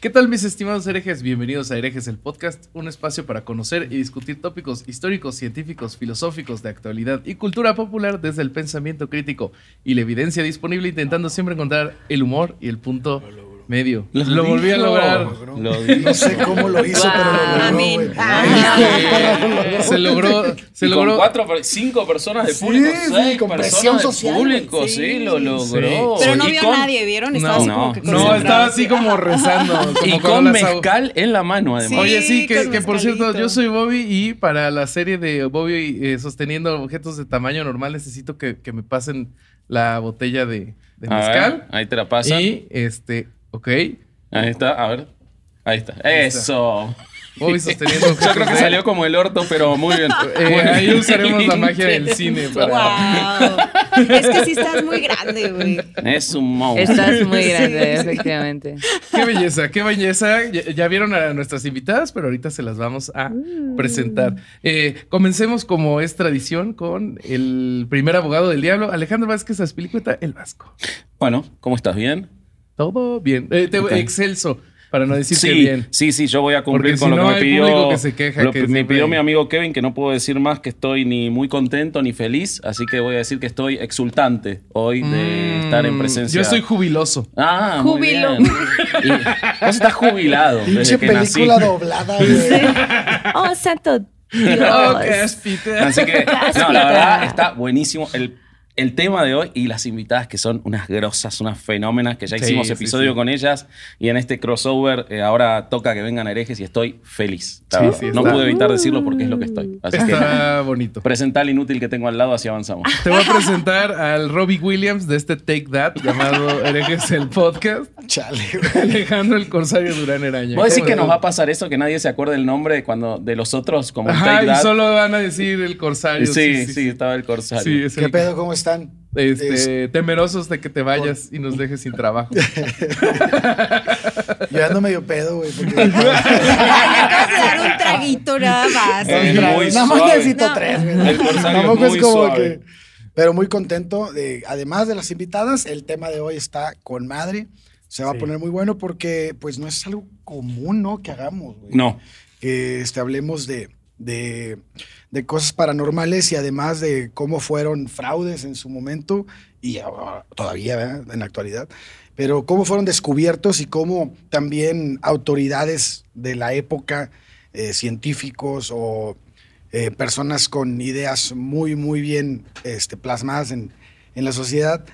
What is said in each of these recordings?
¿Qué tal mis estimados herejes? Bienvenidos a Herejes el Podcast, un espacio para conocer y discutir tópicos históricos, científicos, filosóficos de actualidad y cultura popular desde el pensamiento crítico y la evidencia disponible intentando siempre encontrar el humor y el punto medio. Lo, volví a lograr. No sé cómo lo hizo, pero lo logró. Se logró, se Y logró. Con cuatro, cinco personas de público, Sí, sí, seis con personas social, público, sí, Sí, lo sí, logró. Pero no vio con- a nadie, ¿vieron? Estaba No, así no. como que No, estaba así como rezando. como Y con mezcal en la mano, además. Oye, sí, que, por cierto, yo soy Bobby y para la serie de Bobby eh, sosteniendo objetos de tamaño normal necesito que, que me pasen la botella de, de A ver, mezcal. ahí te la pasan. Y este, ok. Ahí está, a ver. Ahí está. Eso. Bobby sosteniendo Yo creo que de- salió como el orto, pero muy bien. Eh, Muy ahí bien. usaremos la magia del cine para. Wow. Es que sí estás muy grande, güey. Es un monstruo. Estás muy grande, efectivamente. Qué belleza, qué belleza. Ya, ya vieron a nuestras invitadas, pero ahorita se las vamos a presentar. Eh, comencemos como es tradición con el primer abogado del diablo, Alejandro Vázquez Aspilicueta, el Vasco. Bueno, ¿cómo estás? ¿Bien? Todo bien. Eh, te-. Excelso, para no decir Sí, que bien. sí, sí, yo voy a cumplir Porque con si lo no, que me pidió. que se queja lo que me siempre- pidió mi amigo Kevin, que no puedo decir más que estoy ni muy contento ni feliz, así que voy a decir que estoy exultante hoy de Mm, estar en presencia. Yo estoy jubiloso. Ah, muy Júbilo. bien. Y vos estás jubilado Pinche que nací. película doblada, güey. Oh, santo Dios. Oh, qué aspita. Así que, no, la verdad está buenísimo el, el tema de hoy y las invitadas que son unas grosas, unas fenómenas, que ya Sí, hicimos sí, episodio sí. con ellas y en este crossover eh, ahora toca que vengan herejes y estoy feliz. no está- pude evitar decirlo porque es lo que estoy. Así que Está bonito. presenta al inútil que tengo al lado, así avanzamos. Te voy a presentar al Robbie Williams de este Take That llamado Herejes el Podcast. Chale. Alejandro el Corsario Durán Eraña. ¿Vos decís ¿Cómo que nos va a pasar eso, que nadie se acuerde el nombre de, cuando, de los otros como Ajá, Take y That? solo van a decir el Corsario. Sí, sí, estaba el corsario. Sí, es ¿Qué el- pedo? ¿Cómo están? Este, temerosos de que te vayas y nos dejes sin trabajo. Yo ando medio pedo, güey. porque- Ay, le acabas de dar un traguito nada más. Nada más necesito No. tres, güey. Tampoco es muy es como suave. que. Pero muy contento. De, además de las invitadas, el tema de hoy está con madre. Se va a poner muy bueno porque, pues, no es algo común, ¿no? Que hagamos, güey. No. que este, hablemos de, de, de cosas paranormales y además de cómo fueron fraudes en su momento y todavía en la actualidad, pero cómo fueron descubiertos y cómo también autoridades de la época, eh, científicos o eh, personas con ideas muy, muy bien este, plasmadas en, en la sociedad,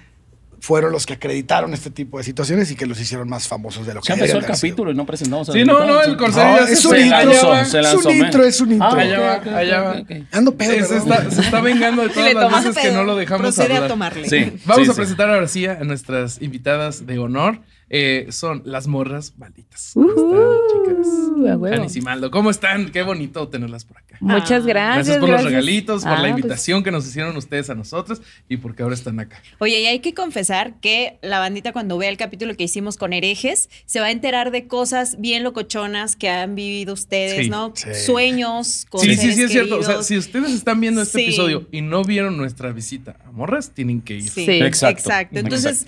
fueron los que acreditaron este tipo de situaciones y que los hicieron más famosos de lo que Ya empezó el capítulo y no presentamos a Sí, los no, no, el No, se es un intro, es un intro, es un intro. Ah, Allá va, allá va. Ando pedo, Se está, se está vengando de todas las veces que no lo dejamos procede hablar. a tomarle. Sí. Vamos sí, a sí. presentar ahora sí a nuestras invitadas de honor. Eh, son las morras malditas. Uh, ¿Cómo están, chicas? y Maldo, ¿cómo están? Qué bonito tenerlas por acá. Muchas gracias. Gracias por los regalitos, por Ah, la pues, invitación que nos hicieron ustedes a nosotros y porque ahora están acá. Oye, y hay que confesar que la bandita cuando vea el capítulo que hicimos con herejes se va a enterar de cosas bien locochonas que han vivido ustedes, Sí, ¿no? sí. Sueños con Sí, sí, sí, es cierto. O sea, si ustedes están viendo este Sí. episodio y no vieron nuestra visita a Morras, tienen que ir. Sí, Sí. Exacto. exacto. Entonces,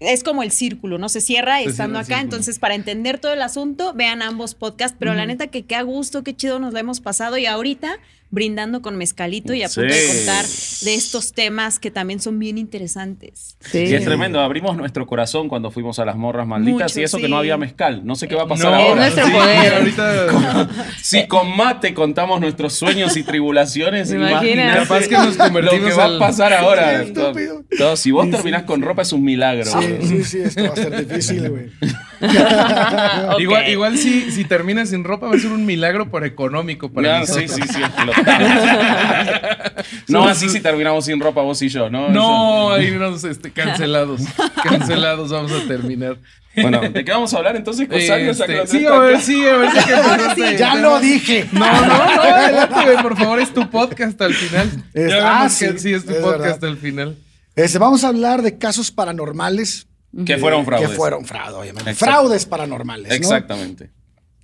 es como el círculo, ¿no? Se cierra Se estando cierra acá. círculo. Entonces, para entender todo el asunto, vean ambos podcasts. Pero la neta que qué a gusto, qué chido nos la hemos pasado. Y ahorita, brindando con mezcalito y a punto de Sí. contar de estos temas que también son bien interesantes. Sí. Y es tremendo, abrimos nuestro corazón cuando fuimos a las morras malditas Mucho, y eso que sí. no había mezcal. No sé qué va a pasar No, ahora. Es nuestro sí, poder. Ahorita Si con mate contamos nuestros sueños y tribulaciones, imagínate Capaz que nos convertimos lo que va al- a pasar ahora. Estúpido. Todo, si vos terminás con ropa es un milagro. Sí, sí, sí, esto va a ser difícil, güey. Igual, igual si, si terminas sin ropa va a ser un milagro por económico para sí, sí, sí, explotamos. No así si terminamos sin ropa vos y yo, ¿no? No, ahí nos este, cancelados. cancelados vamos a terminar. Bueno, ¿de qué vamos a hablar entonces? Este, sí, a ver, sí, a ver si que empezaste Ya lo dije. No, no, no, adelante, por favor, es tu podcast al final. Es- ya ah, sí, que sí es tu es podcast verdad. al final. Este, vamos a hablar de casos paranormales Que fueron que fraudes. fueron fraudes, obviamente. Fraudes paranormales. ¿no? Exactamente.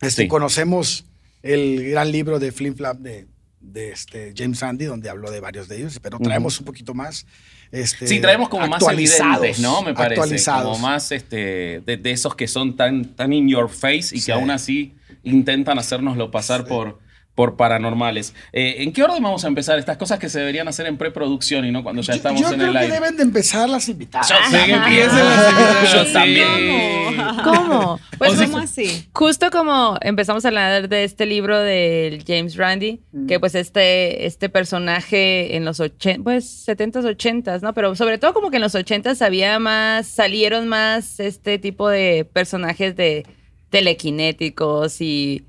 Este, Sí. Conocemos el gran libro de Flip Flap de, de este James Randi, donde habló de varios de ellos, pero traemos un poquito más. Este, Sí, traemos como más evidentes, ¿no? Me parece. Actualizados. Como más este, de, de esos que son tan, tan in your face y Sí. que aún así intentan hacernoslo pasar por, por paranormales. Eh, ¿En qué orden vamos a empezar? Estas cosas que se deberían hacer en preproducción y no cuando ya Yo- estamos yo en creo el que aire. deben de empezar las invitadas. Yo Sí, que empiecen las invitadas, Yo sí. también. ¿Cómo? Pues O sea, ¿cómo así? Justo como empezamos a hablar de este libro del James Randi, que pues este, este personaje en los 80, pues 70s, 80s, ¿no? Pero sobre todo como que en los 80s había más, salieron más este tipo de personajes de telequinéticos y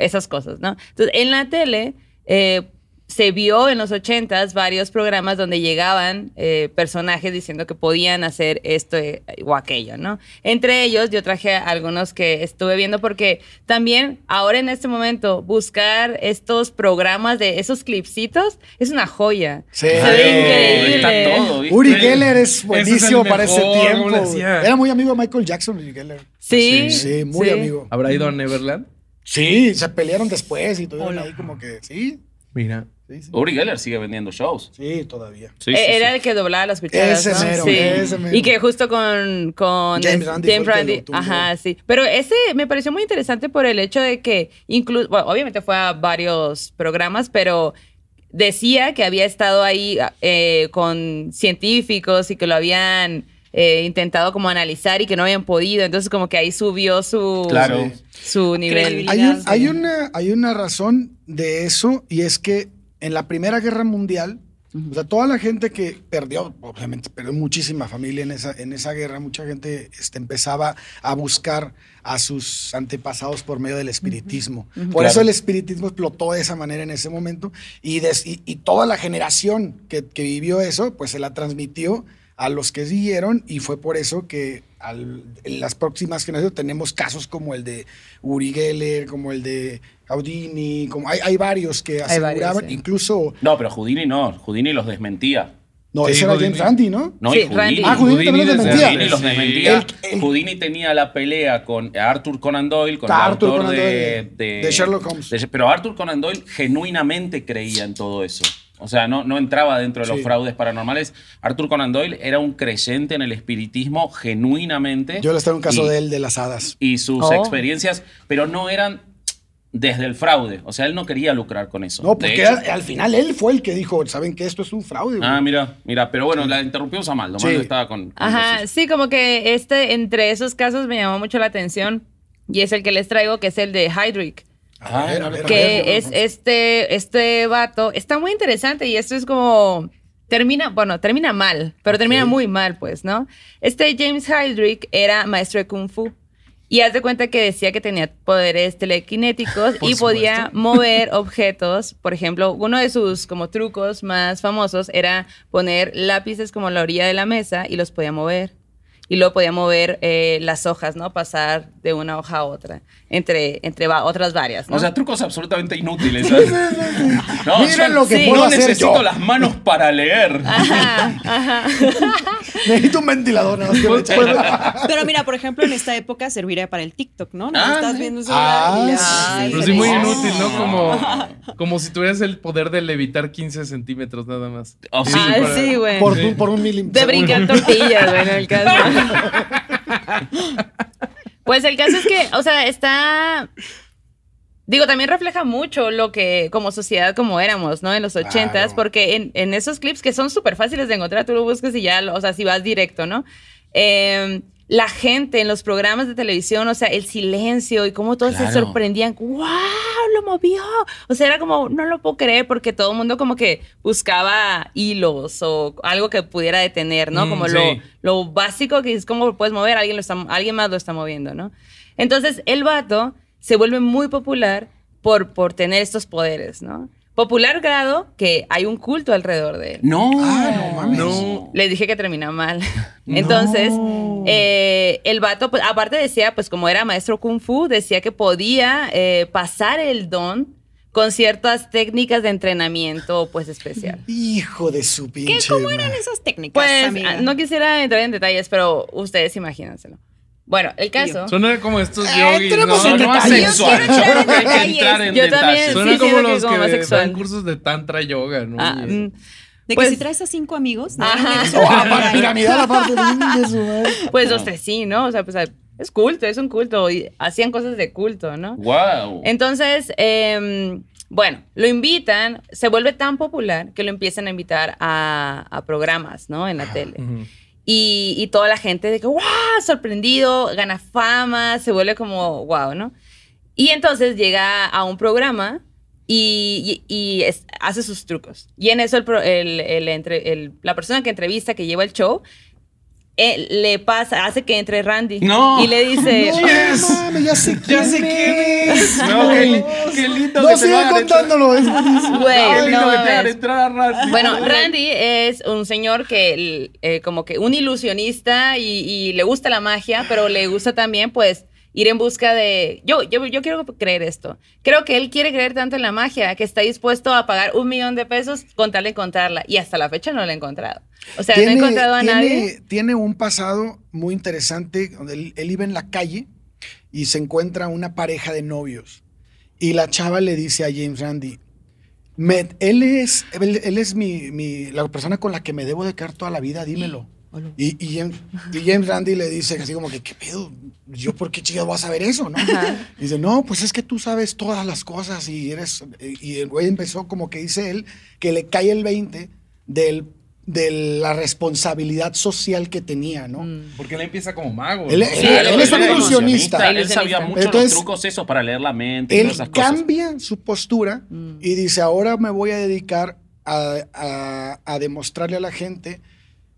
esas cosas, ¿no? Entonces, en la tele eh, se vio en los 80s varios programas donde llegaban eh, personajes diciendo que podían hacer esto eh, o aquello, ¿no? Entre ellos yo traje algunos que estuve viendo porque también ahora en este momento buscar estos programas de esos clipsitos es una joya. Sí. Se Claro, ve increíble. Está todo. Uri Geller es buenísimo para ese tiempo. Era muy amigo de Michael Jackson, Uri Geller. Sí, Sí, muy amigo. ¿Habrá ido a Neverland? Sí, se pelearon después y tuvieron ahí como que. Sí, Mira. sí, sí. Uri Geller sigue vendiendo shows. Sí, todavía. Sí, Eh, sí, Era sí. el que doblaba las cucharas. Ese ¿no? mero, Sí. ese mero. Y que justo con, con James tuvo. Ajá, sí. Pero ese me pareció muy interesante por el hecho de que incluso, bueno, obviamente fue a varios programas, pero decía que había estado ahí eh, con científicos y que lo habían eh, intentado como analizar y que no habían podido. Entonces como que ahí subió su, Claro. su nivel. Hay, un- hay una, hay una razón de eso y es que en la Primera Guerra Mundial, o sea, toda la gente que perdió, obviamente perdió muchísima familia en esa, en esa guerra, mucha gente este, empezaba a buscar a sus antepasados por medio del espiritismo. Por Claro. eso el espiritismo explotó de esa manera en ese momento y, des- y, y toda la generación que, que vivió eso, pues se la transmitió a los que siguieron y fue por eso que al- en las próximas generaciones tenemos casos como el de Uri Geller, como el de como hay, hay varios que Hay varios, aseguraban, sí. incluso, No, pero Houdini no. Houdini los desmentía. no, Sí, ese era Houdini. James Randi, ¿no? No, Sí, y Houdini. Randy. Ah, Houdini Houdini también los desmentía. Houdini los Sí. desmentía. El- el- Houdini tenía la pelea con Arthur Conan Doyle, con el Arthur autor Conan de, Doyle, de Sherlock Holmes. de- pero Arthur Conan Doyle genuinamente creía en todo eso. O sea, no, no entraba dentro de los Sí. fraudes paranormales. Arthur Conan Doyle era un creyente en el espiritismo genuinamente. Yo les traigo un caso Y- de él, de las hadas. Y sus Oh. experiencias, pero no eran desde el fraude. O sea, él no quería lucrar con eso. No, porque hecho- era- al final él fue el que dijo, ¿saben que esto es un fraude? güey?" Ah, mira, mira, pero bueno, la interrumpimos a Maldo. Sí. Maldo estaba con. con Ajá, los- sí, como que este, entre esos casos me llamó mucho la atención y es el que les traigo, que es el de Hydrick. Ver, ver, que es este, este vato, está muy interesante y esto es como, termina, bueno, termina mal, pero termina muy mal, pues, ¿no? Este James Hydrick era maestro de Kung Fu. Y haz de cuenta que decía que tenía poderes telequinéticos y podía mover objetos. Por ejemplo, uno de sus como trucos más famosos era poner lápices como a la orilla de la mesa y los podía mover. Y luego podía mover eh, las hojas, ¿no? Pasar de una hoja a otra, entre, entre va- otras varias, ¿no? O sea, trucos absolutamente inútiles. ¿sabes? No, Miren son- lo que Sí. puedo no hacer necesito yo. las manos para leer. Ajá, ajá. Necesito un ventilador. nada más que me Pues, Pero mira, por ejemplo, en esta época serviría para el TikTok, ¿no? No Ah, estás viendo Ah, sí. Ay, Pero sí, muy inútil, ¿no? Como, como si tuvieras el poder de levitar 15 centímetros nada más. Oh, sí. Ah, para- sí, güey. por, Sí. un- por un milímetro. De brincar tortillas, güey, en el caso. Pues el caso es que, o sea, está. Digo, también refleja mucho lo que, como sociedad, como éramos, ¿no? En los Claro. ochentas, porque en, en esos clips que son súper fáciles de encontrar, tú lo buscas y ya, o sea, si vas directo, ¿no? Eh, la gente en los programas de televisión, o sea, el silencio y cómo todos se Claro. sorprendían, ¡wow! Lo movió. O sea, era como, no lo puedo creer, porque todo el mundo como que buscaba hilos o algo que pudiera detener, ¿no? Mm, como sí. lo, lo básico que es cómo lo puedes mover, alguien, lo está, alguien más lo está moviendo, ¿no? Entonces, el vato se vuelve muy popular por, por tener estos poderes, ¿no? Popular grado que hay un culto alrededor de él. No. Ah, no mames. No. Les dije que termina mal. Entonces, eh, el vato, pues, aparte decía, pues como era maestro kung fu, decía que podía eh, pasar el don con ciertas técnicas de entrenamiento, pues especial. Hijo de su pinche. ¿Qué, ¿Cómo eran esas técnicas, Pues amiga? no quisiera entrar en detalles, pero ustedes imagínenselo. Bueno, el caso. Suena como estos Eh, yogis, entremos ¿no? en No, no es detalles. sexual. Quiero Yo creo entrar que en hay que entrar en Yo también. Suena Sí, como los como que sexual. dan cursos de tantra yoga, ¿no? Ah, mm, De que pues- si traes a cinco amigos. no, Ajá. Oh, piramidal aparte de su madre. Pues ustedes sí, ¿no? O sea, pues es culto, es un culto. Y hacían cosas de culto, ¿no? Wow. Entonces, em, bueno, lo invitan, se vuelve tan popular que lo empiezan a invitar a, a programas, ¿no? En la tele. Y, toda la gente de que, wow, sorprendido, gana fama, se vuelve como, wow, ¿no? Y entonces llega a un programa y, y- hace sus trucos. Y en eso el, el- el- la persona que entrevista, que lleva el show, eh, le pasa, hace que entre Randy. No. Y le dice, No, Yes. mames, ya sé quién Ya sé quién es. No, qué, qué lindo No que sigue contándolo. es. Güey, no entrar a Randy. Bueno, Randy es un señor que eh, como que un ilusionista y, y le gusta la magia, pero le gusta también pues ir en busca de... Yo, yo, yo quiero creer esto. Creo que él quiere creer tanto en la magia que está dispuesto a pagar un millón de pesos con tal de encontrarla. Y hasta la fecha no la ha encontrado. O sea, no ha encontrado a tiene- nadie. tiene un pasado muy interesante donde él, él iba en la calle y se encuentra una pareja de novios. Y la chava le dice a James Randy, "Me- él es, él, él es mi, mi- la persona con la que me debo de quedar toda la vida, dímelo. Y, y James, y James Randy le dice así como que, ¿qué pedo? ¿Yo por qué chido voy a saber eso, no? Ajá. Dice, no, pues es que tú sabes todas las cosas y eres... Y el güey empezó como que dice él, que le cae el 20 del, de la responsabilidad social que tenía, ¿no? Mm. Porque él empieza como mago. Él- ¿no? él- él es un ilusionista. Él sabía mucho Entonces, los trucos esos para leer la mente y Él todas esas cosas. cambia su postura Mm. y dice, ahora me voy a dedicar a, a- a demostrarle a la gente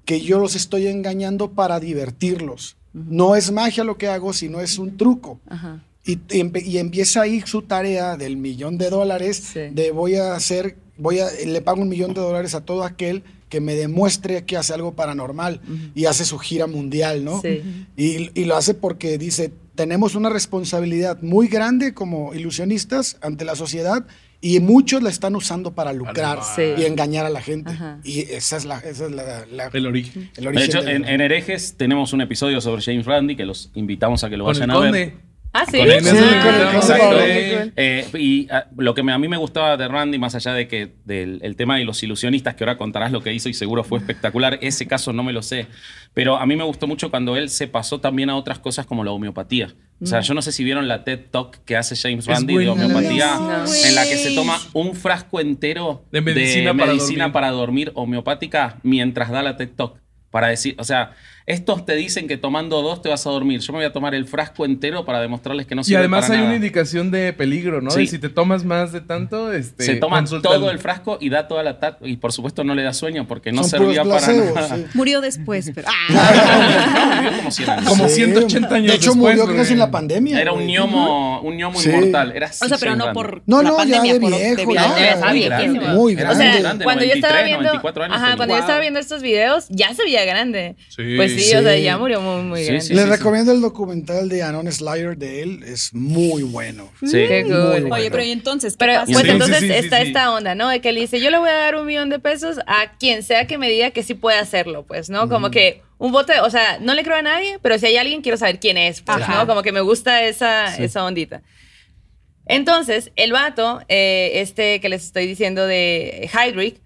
que yo los estoy engañando para divertirlos. No es magia lo que hago, sino es un truco. Ajá. Y, y empieza ahí su tarea del millón de dólares, Sí. de voy a hacer, voy a, le pago un millón de dólares a todo aquel que me demuestre que hace algo paranormal y hace su gira mundial, ¿no? Sí. Y, y lo hace porque dice, tenemos una responsabilidad muy grande como ilusionistas ante la sociedad y muchos la están usando para lucrar Sí. y engañar a la gente. Ajá. Y esa es la, esa es la, la- El origen. el De origen. hecho, del- en, en Herejes tenemos un episodio sobre James Randy que los invitamos a que lo vayan a ver. Ah, sí. Con Sí, el eh. Y ah, lo que me- a mí me gustaba de Randy, más allá de que del el tema de los ilusionistas, que ahora contarás lo que hizo y seguro fue espectacular, ese caso no me lo sé, pero a mí me gustó mucho cuando él se pasó también a otras cosas como la homeopatía. O sea, yo no sé si vieron la TED Talk que hace James Randy de homeopatía, No. en la que se toma un frasco entero De medicina para medicina dormir. para dormir homeopática mientras da la TED Talk. Para decir, o sea, estos te dicen que tomando dos te vas a dormir. Yo me voy a tomar el frasco entero para demostrarles que no Y sirve además para hay nada. una indicación de peligro, ¿no? Sí. De si te tomas más de tanto, este, se toma todo el frasco y da toda la tat y por supuesto no le da sueño porque no Son servía para nada. sí. Murió después, pero. ¡Ah! No, vivió como 100 años. Como Sí, 180 años De hecho, después, murió casi en la pandemia. Era un ñomo, un ñomo Sí. inmortal. Era O sea, pero no por No, la no, ya pandemia, de por viejo, Ya estaba Muy grande. O grande. sea, cuando yo estaba 93, viendo, 94 años ajá, cuando yo estaba viendo estos videos, ya se veía grande. Sí. Pues sí, Sí. o sea, ya murió muy, muy Sí, grande. Les sí, recomiendo el documental de Anon Slayer de él, es muy bueno. Sí. Qué cool. bueno. Oye, pero ¿y entonces Pero pues Sí, entonces sí, sí, está sí, sí. esta onda, ¿no? De que le dice, yo le voy a dar un millón de pesos a quien sea que me diga que sí puede hacerlo, pues, ¿no? Como que un bote, o sea, no le creo a nadie, pero si hay alguien, quiero saber quién es, pues, Ajá. ¿no? Como que me gusta esa, esa ondita. Entonces, el vato, eh, este que les estoy diciendo de Hydrick,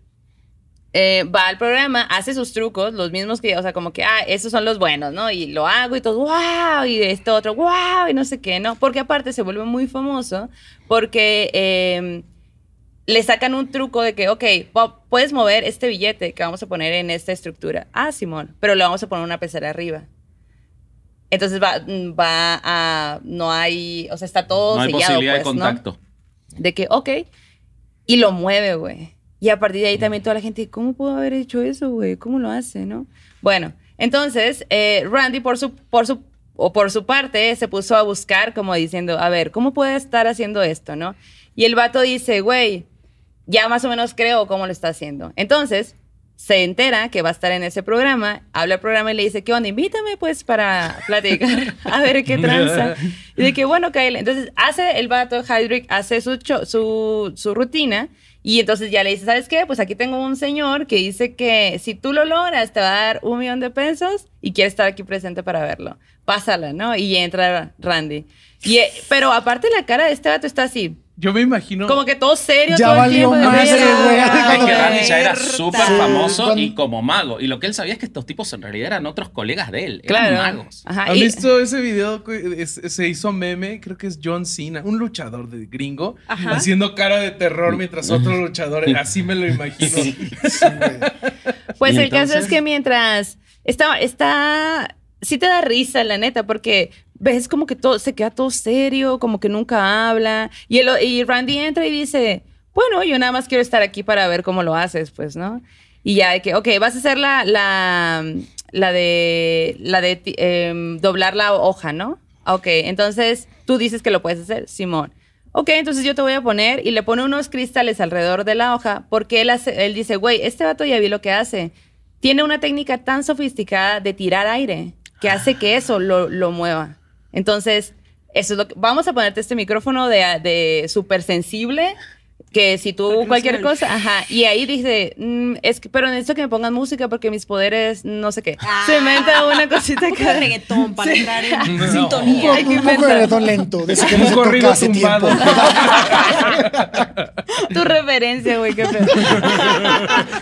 eh, va al programa, hace sus trucos, los mismos que, o sea, como que, ah, esos son los buenos, ¿no? Y lo hago y todo, wow, y de esto otro, wow, y no sé qué, ¿no? Porque aparte se vuelve muy famoso porque eh, le sacan un truco de que, ok, puedes mover este billete que vamos a poner en esta estructura. Ah, Simón, pero le vamos a poner una pecera arriba. Entonces va, va a, no hay, o sea, está todo No hay sellado, posibilidad de pues, ¿no? contacto. De que, ok. Y lo mueve, güey. Y a partir de ahí también toda la gente, ¿cómo pudo haber hecho eso, güey? ¿Cómo lo hace, no? Bueno, entonces, eh, Randy, por su, por su, o por su parte, se puso a buscar, como diciendo, a ver, ¿cómo puede estar haciendo esto, no? Y el vato dice, güey, ya más o menos creo cómo lo está haciendo. Entonces, se entera que va a estar en ese programa, habla al programa y le dice, ¿qué onda? Invítame pues para platicar, a ver qué tranza. Y de que, bueno, Kyle, entonces hace el vato, Hydrick, hace su, su, su rutina y entonces ya le dice, ¿sabes qué? Pues aquí tengo un señor que dice que si tú lo logras te va a dar un millón de pesos y quiere estar aquí presente para verlo. Pásala, ¿no? Y entra Randy. Y, eh, pero aparte la cara de este vato está así, Yo me imagino. como que todo serio. Ya todo el valió tiempo güey. Es que. Randy ya era súper Sí. famoso Cuando- y como mago. Y lo que él sabía es que estos tipos en realidad eran otros colegas de él. Claro. Eran magos. Ajá, ¿Han y- visto ese video es- se hizo meme? Creo que es John Cena, un luchador de gringo, Ajá. haciendo cara de terror mientras otro luchador. Así me lo imagino. Sí. Pues ¿Y el caso es que mientras está, está, sí te da risa, la neta, porque ves como que todo, se queda todo serio, como que nunca habla. Y, el, y Randy entra y dice, bueno, yo nada más quiero estar aquí para ver cómo lo haces, pues, ¿no? Y ya de que, ok, vas a hacer la, la, la de, la de em, doblar la hoja, ¿no? Ok, entonces tú dices que lo puedes hacer, Simón. Ok, entonces yo te voy a poner y le pone unos cristales alrededor de la hoja porque él, hace, él dice, güey, este vato ya vi lo que hace. Tiene una técnica tan sofisticada de tirar aire que hace que eso lo, lo mueva. Entonces, eso es lo que... Vamos a ponerte este micrófono de, de súper sensible que si tú cualquier cosa, ajá, y ahí dice, mm, es que, pero necesito que me pongan música porque mis poderes, no sé qué. Se inventa una cosita Un poco de reggaetón para Sí. entrar en No. Un sintonía. poco, Hay que un poco de reggaetón lento, de ese que no Un se corrido toca hace tumbado. tiempo. Tu referencia, güey, qué pedo.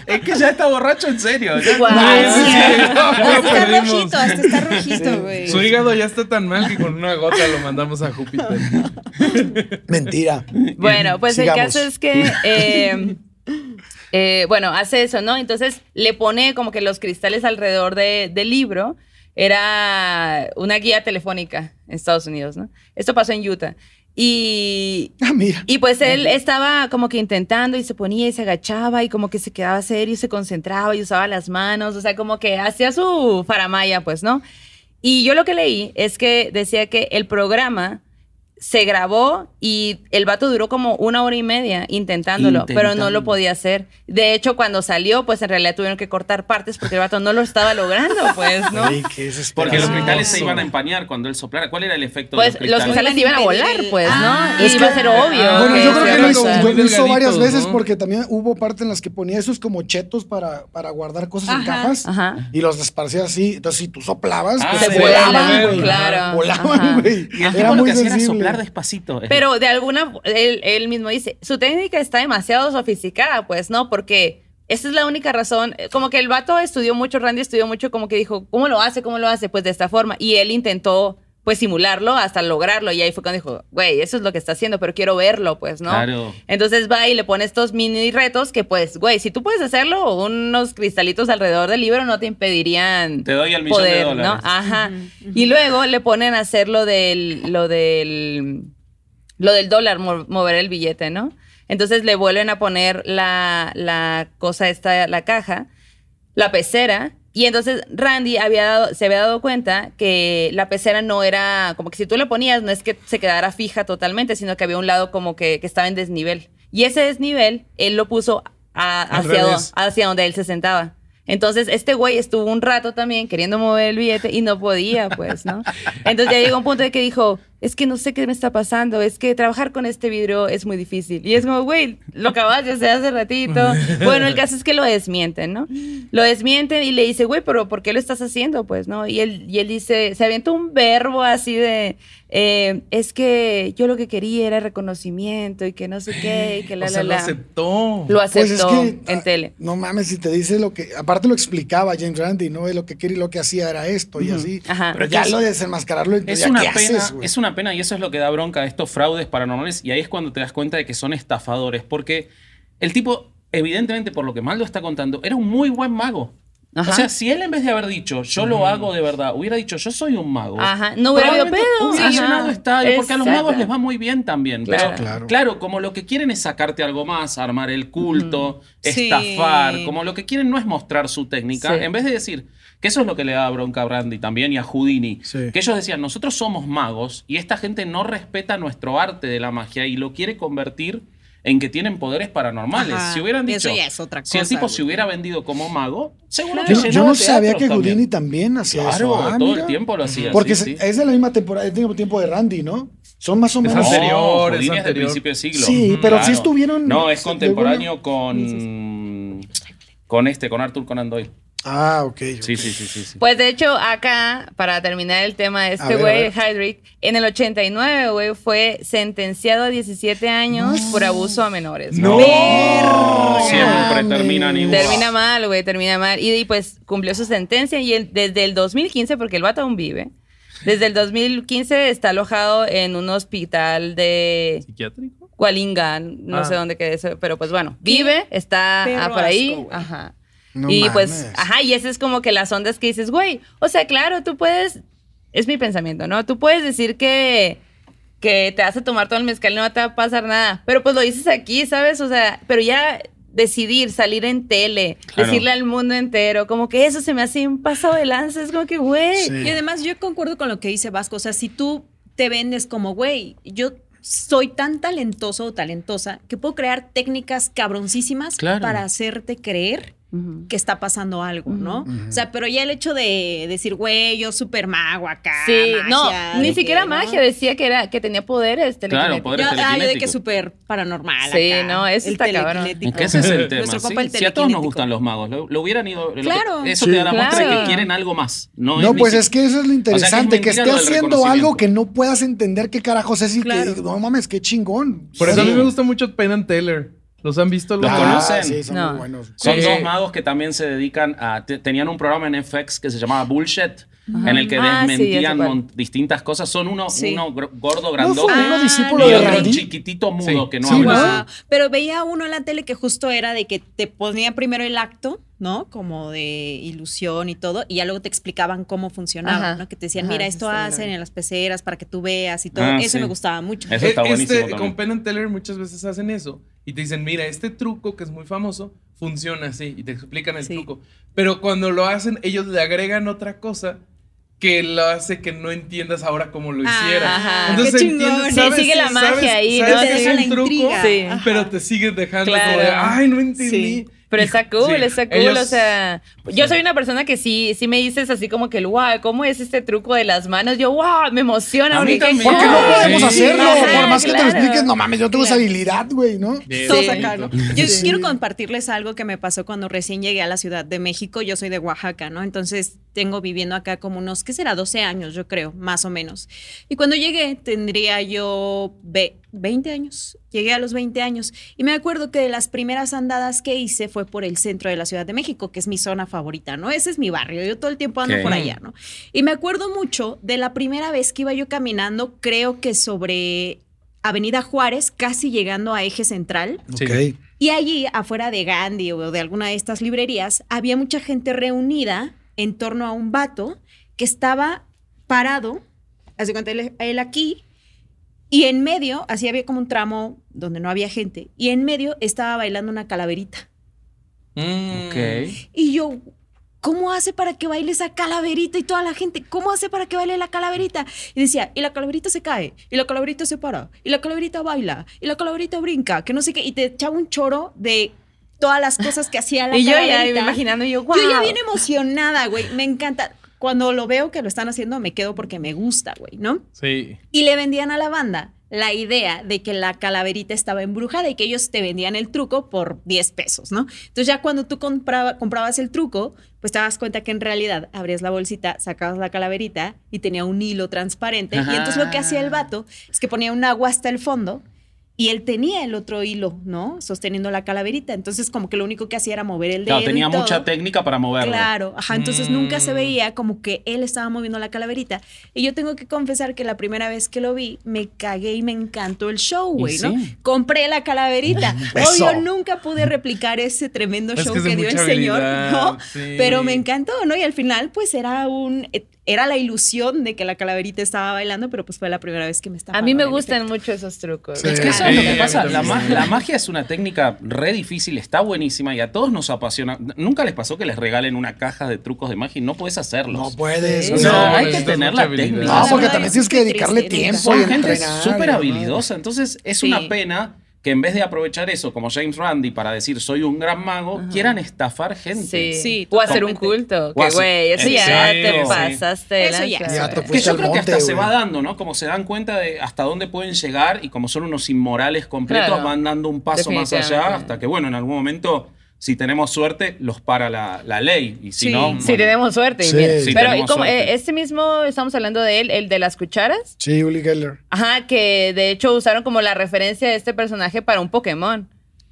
Es que ya está borracho en serio. ya- sí, Hasta lo está perdimos. rojito, hasta está rojito, güey. Su hígado ya está tan mal que con una gota lo mandamos a Júpiter. Mentira. Bueno, pues Sigamos. el caso es que, eh, eh, bueno, hace eso, ¿no? Entonces le pone como que los cristales alrededor de- del libro. Era una guía telefónica en Estados Unidos, ¿no? Esto pasó en Utah. Y, Ah, mira. y pues él estaba como que intentando y se ponía y se agachaba y como que se quedaba serio y se concentraba y usaba las manos, o sea, como que hacía su faramaya, pues, ¿no? Y yo lo que leí es que decía que el programa se grabó y el vato duró como una hora y media intentándolo, pero no lo podía hacer. De hecho, cuando salió, pues en realidad tuvieron que cortar partes porque el vato no lo estaba logrando, pues, ¿no? Ay, qué Porque los cristales se iban a empañar cuando él soplara. ¿Cuál era el efecto Pues de los los cristales? cristales iban a volar, pues, ¿no? Y es iba a que- ser obvio. Ah, Bueno, yo creo se que lo a hizo, lo hizo varias veces ¿no? porque también hubo partes en las que ponía esos como chetos para, para guardar cosas en Ajá. cajas Ajá. y los esparcía así. Entonces, si tú soplabas, Ah, pues se se volaban, güey. claro. Volaban, güey. Era muy sensible. Despacito. Pero de alguna, él, él mismo dice, su técnica está demasiado sofisticada, pues, ¿no? Porque esa es la única razón. Como que el vato estudió mucho, Randy estudió mucho, como que dijo, ¿cómo lo hace? ¿Cómo lo hace? Pues de esta forma. Y él intentó, pues, simularlo hasta lograrlo. Y ahí fue cuando dijo, güey, eso es lo que está haciendo, pero quiero verlo, pues, ¿no? Claro. Entonces va y le pone estos mini retos que, pues, güey, si tú puedes hacerlo, unos cristalitos alrededor del libro no te impedirían Te doy el millón de poder, dólares. ¿no? Ajá. Y luego le ponen a hacer lo del, lo del, lo del dólar, mo- mover el billete, ¿no? Entonces le vuelven a poner la, la cosa esta, la caja, la pecera. Y entonces Randy había dado- se había dado cuenta que la pecera no era, como que si tú le ponías, no es que se quedara fija totalmente, sino que había un lado como que, que estaba en desnivel. Y ese desnivel, él lo puso a- hacia, do- hacia donde él se sentaba. Entonces, este güey estuvo un rato también queriendo mover el billete y no podía, pues, ¿no? Entonces ya llegó un punto de que dijo, es que no sé qué me está pasando, es que trabajar con este vidrio es muy difícil. Y es como, güey, lo acabas de hacer hace ratito. Bueno, el caso es que lo desmienten, ¿no? Lo desmienten y le dice, güey, pero ¿por qué lo estás haciendo? Pues, ¿no? Y él, y él dice, se avienta un verbo así de, eh, es que yo lo que quería era reconocimiento y que no sé qué, y que la, o sea, la, lo la. aceptó. Lo Pues es aceptó que, en ah, tele. No mames, si te dice lo que. Aparte lo explicaba James Randi, ¿no? Lo que quería y lo que hacía era esto y así. Ajá. Pero ya Es- lo de desenmascararlo, Es ya, una, ¿qué pena, haces, güey? es una pena y eso es lo que da bronca de estos fraudes paranormales y ahí es cuando te das cuenta de que son estafadores porque el tipo, evidentemente por lo que Maldo está contando, era un muy buen mago. Ajá. O sea, si él en vez de haber dicho yo lo hago de verdad, hubiera dicho yo soy un mago. Ajá, no hubiera habido pedo. Hubiera Ajá. llenado estadio, porque a los magos les va muy bien también. Claro. Pero Claro. claro, como lo que quieren es sacarte algo más, armar el culto, Sí. estafar, como lo que quieren no es mostrar su técnica, Sí. en vez de decir, que eso es lo que le da bronca a Brandy también y a Houdini, Sí. que ellos decían, nosotros somos magos y esta gente no respeta nuestro arte de la magia y lo quiere convertir en que tienen poderes paranormales. Ajá, Si hubieran dicho, eso ya es otra si el tipo se hubiera vendido como mago, seguro Claro. que Yo, no sabía que también. Houdini también hacía Claro, eso. Ah, todo mira. el tiempo lo hacía. Porque sí, es, sí. es de la misma temporada, el mismo tiempo de Randy, ¿no? Son más o Es menos. anterior. No, es Houdini es del anterior. principio de siglo. Sí, pero sí estuvieron- No, es contemporáneo con. Con este, con Arthur Conan Doyle. Ah, ok. Sí, ok. sí, sí, sí. sí. Pues de hecho, acá, para terminar el tema de este güey, ver. Hydrick, en el 89, güey, fue sentenciado a 17 años por abuso a menores. No. Siempre mames. terminan igual. Termina mal, güey, termina mal. Y, y, pues cumplió su sentencia y él- desde el 2015, porque el vato aún vive, desde el 2015 está alojado en un hospital de ¿Psiquiátrico? Gualingan, no Ah. sé dónde quede eso, pero pues bueno, vive, está ah, por ahí. asco, ajá. No y pues, ajá, y ese es como que las ondas que dices, güey, o sea, claro, tú puedes, es mi pensamiento, ¿no? Tú puedes decir que, que te vas a tomar todo el mezcal y no te va a pasar nada, pero pues lo dices aquí, ¿sabes? O sea, pero ya decidir salir en tele, Claro. decirle al mundo entero, como que eso se me hace un paso de lanza, es como que, güey. Sí. Y además yo concuerdo con lo que dice Vasco, o sea, si tú te vendes como, güey, yo soy tan talentoso o talentosa que puedo crear técnicas cabroncísimas Claro. para hacerte creer Que está pasando algo, ¿no? O sea, pero ya el hecho de decir, güey, yo super mago acá. Sí, no, ni siquiera que, ¿no? magia, decía que era que tenía poderes Claro, poderes Yo, ah, yo de que súper paranormal. Sí, acá, no, eso el está cabrón. ese es el tema. Nuestro ¿sí? el Si a todos nos gustan los magos, lo, lo hubieran ido. lo que- Claro. eso Sí. te da la muestra de Claro. que quieren algo más. No, pues es que eso es lo interesante, que, esté haciendo algo que no puedas entender qué carajos es y Claro. que, no mames, qué chingón. Por eso a mí me gusta mucho Penn and Teller. ¿Los han visto? ¿Los Ah, conocen? Sí, son No. muy buenos. Son Sí. dos magos que también se dedican a. te- tenían un programa en FX que se llamaba Bullshit, en el que Ah, sí, desmentían mon- distintas cosas. Son uno, Sí. uno gordo, ¿No grandote. fue uno Ah, discípulo y de otro Randy? chiquitito mudo Sí. que no Sí, habla. ¿no? Wow. Pero veía uno en la tele que justo era de que te ponía primero el acto, ¿no? Como de ilusión y todo, y ya luego te explicaban cómo funcionaba, Ajá. ¿no? Que te decían, Ajá, mira, sí, esto sí, hacen vi. en las peceras para que tú veas y todo. Ah, Eso sí. me gustaba mucho. Eso está Eh, buenísimo este, con Penn and Teller muchas veces hacen eso y te dicen, mira, este truco que es muy famoso funciona así y te explican el Sí. truco. Pero cuando lo hacen, ellos le agregan otra cosa que lo hace que no entiendas ahora cómo lo Ah, hiciera. ajá. Entonces Qué entiendes, Sí, sabes- sigue la magia sabes- ahí, sabes ¿no? Te es un truco. Sí. Pero te sigues dejando Claro. como de, ay, no entendí. Sí. Pero está cool, sí, está cool. ellos- o sea, yo soy una persona que sí, sí me dices así como que el wow, ¿cómo es este truco de las manos? Yo, wow, me emociona. A mí porque también. ¿Por qué no podemos Sí. hacerlo? Ajá, Por más que te lo expliques, no mames, yo tengo esa habilidad, güey, ¿no? Yo Sí. quiero compartirles algo que me pasó cuando recién llegué a la Ciudad de México. Yo soy de Oaxaca, ¿no? Entonces tengo viviendo acá como unos, ¿qué será? 12 años, yo creo, más o menos. Y cuando llegué tendría yo ve- 20 años. Llegué a los 20 años. Y me acuerdo que de las primeras andadas que hice fue por el centro de la Ciudad de México, que es mi zona favorita, ¿no? Ese es mi barrio. Yo todo el tiempo ando por allá, ¿no? Y me acuerdo mucho de la primera vez que iba yo caminando, creo que sobre Avenida Juárez, casi llegando a Eje Central. Sí. Ok. Y allí, afuera de Gandhi o de alguna de estas librerías, había mucha gente reunida en torno a un vato que estaba parado, hace cuenta él, él aquí, y en medio, así había como un tramo donde no había gente, y en medio estaba bailando una calaverita. Mm. Ok. Y yo, ¿cómo hace para que baile esa calaverita? Y toda la gente, ¿cómo hace para que baile la calaverita? Y decía, y la calaverita se cae, y la calaverita se para, y la calaverita baila, y la calaverita brinca, que no sé qué, y te echaba un choro de todas las cosas que hacía la Y yo ya imaginando, y yo, wow. Yo ya bien emocionada, güey, me encanta. Cuando lo veo que lo están haciendo, me quedo porque me gusta, güey, ¿no? Sí. Y le vendían a la banda la idea de que la calaverita estaba embrujada y que ellos te vendían el truco por 10 pesos, ¿no? Entonces ya cuando tú compraba- comprabas el truco, pues te das cuenta que en realidad abrías la bolsita, sacabas la calaverita y tenía un hilo transparente. Y entonces lo que hacía el vato es que ponía un agua hasta el fondo y él tenía el otro hilo, ¿no? Sosteniendo la calaverita. Entonces como que lo único que hacía era mover el dedo. Claro, tenía y todo. mucha técnica para moverlo. Claro, ajá, entonces nunca se Mm. veía como que él estaba moviendo la calaverita. Y yo tengo que confesar que la primera vez que lo vi, me cagué y me encantó el show, güey, ¿no? sí. Compré la calaverita. Obvio, nunca pude replicar ese tremendo Es show que es que, de dio el señor, ¿no? sí. Pero me encantó, ¿no? Y al final, pues era un. Era la ilusión de que la calaverita estaba bailando, pero pues fue la primera vez que me estaba. A mí me gustan mucho esos trucos. Sí. Es que eso Sí, es lo a que pasa. La, también. ma- la magia es una técnica re difícil, está buenísima y a todos nos apasiona. ¿Nunca les pasó que les regalen una caja de trucos de magia y no puedes hacerlos? No puedes. No, hay que tener la técnica. habilidad. No, porque también tienes que dedicarle tiempo nunca. y Son gente súper habilidosa, entonces es Sí. una pena que en vez de aprovechar eso como James Randi para decir soy un gran mago, quieran estafar gente. Sí. Sí, o hacer un culto. Que güey, eso ya te pasaste. Eso ya. Ya te Que yo creo que hasta se va dando, ¿no? Como se dan cuenta de hasta dónde pueden llegar y como son unos inmorales completos, Claro. van dando un paso más allá hasta que, bueno, en algún momento, si tenemos suerte, los para la, la ley. Y si Sí. no, Si bueno, tenemos suerte. Sí. mira. Sí, Pero tenemos y como, suerte. eh, este mismo, estamos hablando de él, el de las cucharas. Sí, Uli Geller. Ajá, que de hecho usaron como la referencia de este personaje para un Pokémon.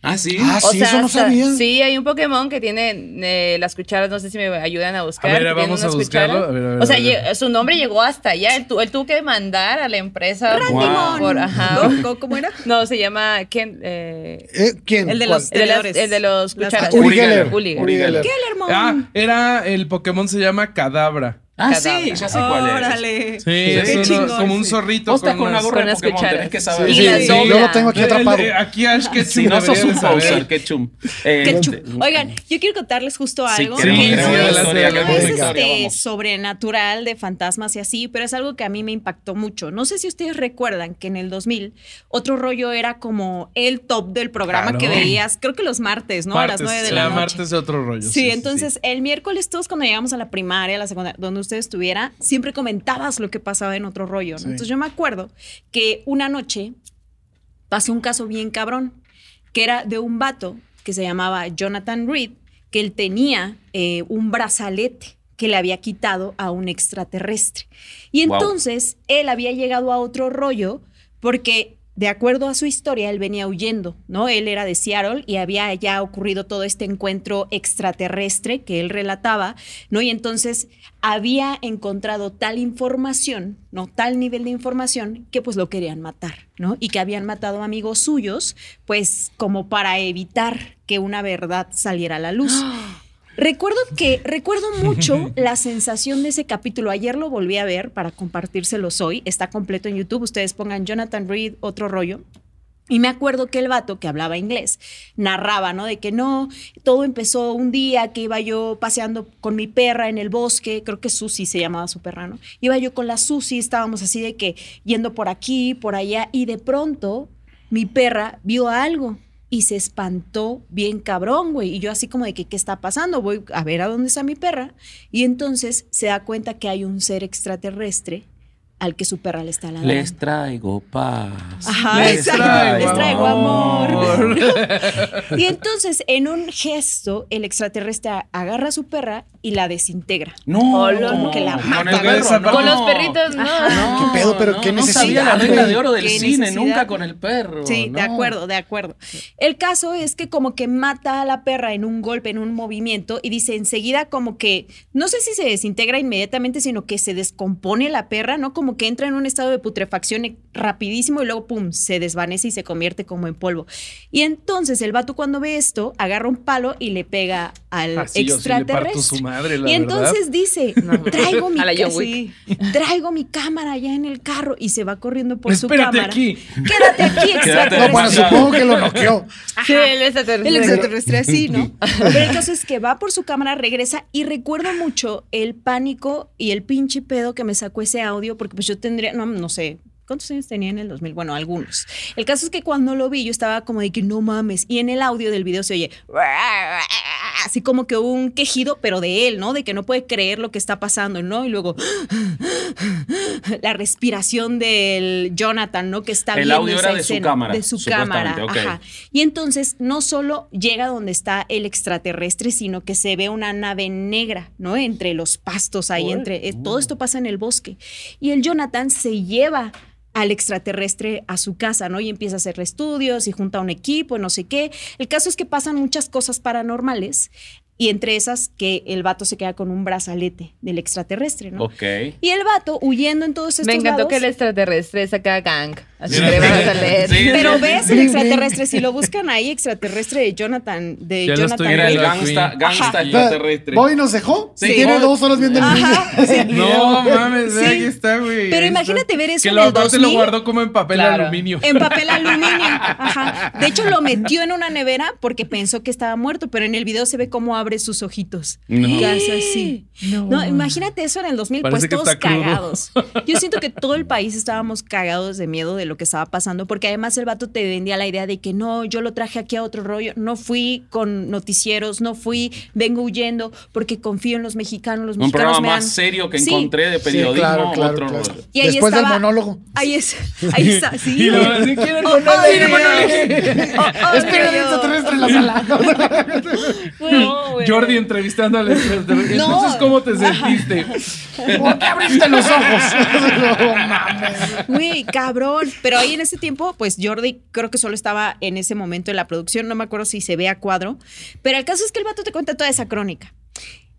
Ah, sí. Ah, O sí, sea, eso no hasta- sabía. Sí, hay un Pokémon que tiene eh, las cucharas, no sé si me ayudan a buscar. A ver, vamos a buscarlo. cucharas. A ver, a ver, o sea, ver. su nombre llegó hasta allá. Él, él tuvo que mandar a la empresa. Wow. por- ajá. ¿Cómo- cómo- ¿Cómo era? No, se llama. ¿quién? Eh, Eh, ¿Quién? El de los- el, de las- Tenedores. el de los cucharas. Uri Uri Geller. Geller. Uri Geller. Uri Geller. Kellermon. Ah, era el Pokémon se llama Cadabra. Ah, Cadáver. sí, ya sé cuál es. Órale. Sí, Qué es uno- chingón, como un sí. zorrito. Con con una gorra de Pokémon, tenés que saber. Sí, sí, yo lo tengo aquí el- atrapado. el- Aquí Ash Ketchum Si no sos un poser, Ketchum. Eh, Ketchup. Oigan, yo quiero contarles justo Sí, algo. que no la es- historia, no queremos es la este, sobrenatural de fantasmas y así, pero es algo que a mí me impactó mucho. No sé si ustedes recuerdan que en el 2000 otro rollo era como el top del programa Claro. que veías, creo que los martes, ¿no? a las Martes, 9 de sí, la noche. martes de otro rollo. Sí, entonces el miércoles todos cuando llegamos a la primaria, a la secundaria, donde usted estuviera, siempre comentabas lo que pasaba en otro rollo. ¿no? Sí. Entonces yo me acuerdo que una noche pasó un caso bien cabrón, que era de un vato que se llamaba Jonathan Reed, que él tenía eh, un brazalete que le había quitado a un extraterrestre. Y Wow. entonces él había llegado a otro rollo porque de acuerdo a su historia, él venía huyendo, ¿no? Él era de Seattle y había ya ocurrido todo este encuentro extraterrestre que él relataba, ¿no? Y entonces había encontrado tal información, ¿no? Tal nivel de información que pues lo querían matar, ¿no? Y que habían matado amigos suyos, pues como para evitar que una verdad saliera a la luz. Recuerdo que, recuerdo mucho la sensación de ese capítulo. Ayer lo volví a ver para compartírselos hoy. Está completo en YouTube. Ustedes pongan Jonathan Reed, otro rollo. Y me acuerdo que el vato que hablaba inglés narraba, ¿no? De que no, todo empezó un día que iba yo paseando con mi perra en el bosque, creo que Susi se llamaba su perra, ¿no? Iba yo con la Susi, estábamos así de que yendo por aquí, por allá, y de pronto mi perra vio algo y se espantó bien cabrón, güey. Y yo así como de que, ¿qué está pasando? Voy a ver a dónde está mi perra. Y entonces se da cuenta que hay un ser extraterrestre al que su perra le está ladrando. Les traigo paz. Ajá, Les exacto. traigo Les traigo amor. amor. Y entonces, en un gesto, el extraterrestre a- agarra a su perra y la desintegra. No, Como que la con mata, el güey. perro, no. Con los perritos, no. ¿Qué pedo? Pero qué no necesidad, sabía la regla de oro del Qué cine, necesidad. nunca con el perro. Sí, de no. acuerdo, de acuerdo. El caso es que como que mata a la perra en un golpe, en un movimiento, y dice enseguida como que, no sé si se desintegra inmediatamente, sino que se descompone la perra, ¿no? Como que entra en un estado de putrefacción e- rapidísimo y luego, pum, se desvanece y se convierte como en polvo. Y entonces el vato cuando ve esto, agarra un palo y le pega al Así yo sí le parto extraterrestre. su madre, la y entonces dice, No. traigo mi, sí, traigo mi cámara allá en el carro y se va corriendo por su cámara. aquí. Quédate aquí, extraterrestre. No, bueno, supongo que lo noqueó. Sí, el extraterrestre. El extraterrestre así, ¿no? Pero el caso es que va por su cámara, regresa y recuerdo mucho el pánico y el pinche pedo que me sacó ese audio, porque pues yo tendría, no, no sé. ¿Cuántos años tenía en el 2000? Bueno, algunos. El caso es que cuando lo vi yo estaba como de que no mames. Y en el audio del video se oye así como que un quejido, pero de él, ¿no? De que no puede creer lo que está pasando, ¿no? Y luego la respiración del Jonathan, ¿no? Que está El viendo audio esa era de su escena, cámara, De su cámara. Ajá. Y entonces no solo llega donde está el extraterrestre, sino que se ve una nave negra, ¿no? Entre los pastos ahí, entre eh, todo esto pasa en el bosque. Y el Jonathan se lleva al extraterrestre a su casa, ¿no? Y empieza a hacer estudios y junta un equipo, no sé qué. El caso es que pasan muchas cosas paranormales y entre esas que el vato se queda con un brazalete del extraterrestre, ¿no? Ok. Y el vato huyendo en todos estos Me encantó lados, que el extraterrestre saca gang. Así sí. a leer. Sí. Pero ves el extraterrestre, si lo buscan ahí, extraterrestre de Jonathan, de Ya Jonathan Reed. gangsta, gangsta extraterrestre. ¿Boy nos dejó? Sí. Tiene Sí. dos horas viendo el. Ajá, sí. No mames, Sí. ahí está, güey. Pero imagínate ver eso Que en el aparte lo 2000. guardó como en papel Claro. aluminio. En papel aluminio. Ajá. De hecho, lo metió en una nevera porque pensó que estaba muerto, pero en el video se ve cómo abre sus ojitos. No. Y hace así. No. imagínate eso en el 2000, Parece pues todos crudo. cagados. Yo siento que todo el país estábamos cagados de miedo de lo que estaba pasando, porque además el vato te vendía la idea de que no, yo lo traje aquí a otro rollo, no fui con noticieros, no fui, vengo huyendo porque confío en los mexicanos, los Un mexicanos programa me más serio que Sí. encontré de Sí, periodismo. claro, claro, otro claro. rollo. Y ahí Después estaba- del monólogo. Ahí es, ahí está, sí. Y luego, quieren Oh, monólogo, oh, oh, oh, Espera, yo- extraterrestre en la sala. Güey. Jordi entrevistando al extraterrestre. No. Entonces, ¿cómo te sentiste? ¿Por qué abriste los ojos? No mames. Güey, cabrón. Pero ahí en ese tiempo, pues Jordi creo que solo estaba en ese momento en la producción. No me acuerdo si se ve a cuadro. Pero el caso es que el vato te cuenta toda esa crónica.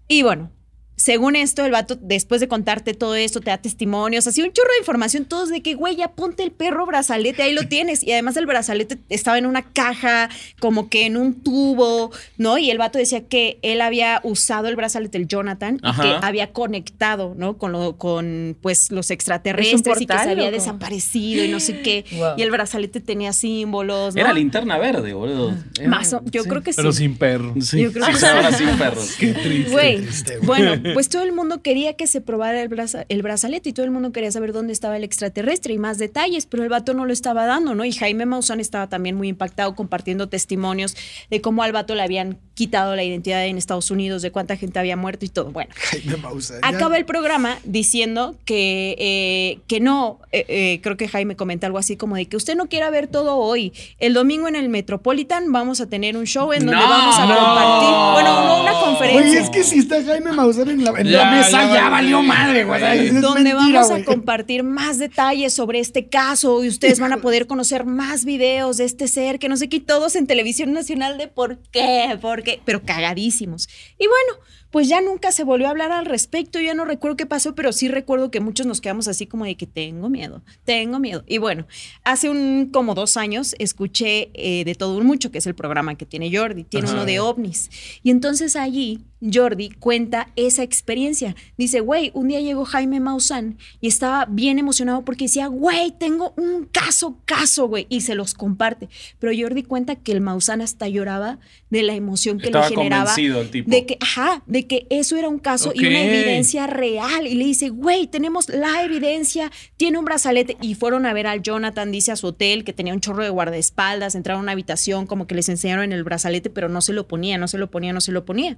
Y bueno. Según esto, el vato, después de contarte todo esto, te da testimonios, así un chorro de información, todos de que, güey, ya ponte el perro brazalete, ahí lo tienes. Y además el brazalete estaba en una caja, como que en un tubo, ¿no? Y el vato decía que él había usado el brazalete, el Jonathan, y que había conectado, ¿no? Con, lo, con pues, los extraterrestres y que se había desaparecido y no sé qué. Wow. Y el brazalete tenía símbolos, ¿no? Era linterna verde, boludo. Era- Más o- yo creo que sí. Pero sin perro. Sí, Yo creo que sí, ahora sin perros. Qué triste. Güey, triste, güey. bueno, pues todo el mundo quería que se probara el, braza- el brazalete y todo el mundo quería saber dónde estaba el extraterrestre y más detalles, pero el vato no lo estaba dando, ¿no? Y Jaime Maussan estaba también muy impactado compartiendo testimonios de cómo al vato le habían quitado la identidad en Estados Unidos, de cuánta gente había muerto y todo. Bueno, Jaime Maussan. Acaba el programa diciendo que, eh, que no, eh, eh, creo que Jaime comenta algo así como de que usted no quiera ver todo hoy. El domingo en el Metropolitan vamos a tener un show en donde No, vamos a no. compartir, bueno, no una conferencia. Oye, es que si está Jaime Maussan en la, en Ya, la mesa, ya ya, valió. madre, güey. Donde mentira, vamos a compartir más detalles sobre este caso y ustedes van a poder conocer más videos de este ser que no sé qué, y todos en televisión nacional de por qué, por qué, pero cagadísimos. Y bueno, pues ya nunca se volvió a hablar al respecto, ya no recuerdo qué pasó, pero sí recuerdo que muchos nos quedamos así como de que tengo miedo, tengo miedo. Y bueno, hace un como dos años escuché eh, de todo un mucho, que es el programa que tiene Jordi, tiene Ajá. uno de ovnis. Y entonces allí Jordi cuenta esa experiencia. Dice, güey, un día llegó Jaime Maussan y estaba bien emocionado porque decía, güey, tengo un caso, caso, güey, y se los comparte. Pero Jordi cuenta que el Maussan hasta lloraba de la emoción que Estaba le generaba. convencido el tipo. De que, ajá, de que eso era un caso y una evidencia real. Y le dice, güey, tenemos la evidencia, tiene un brazalete. Y fueron a ver al Jonathan, dice a su hotel, que tenía un chorro de guardaespaldas, entraron a una habitación, como que les enseñaron el brazalete, pero no se lo ponía, no se lo ponía, no se lo ponía.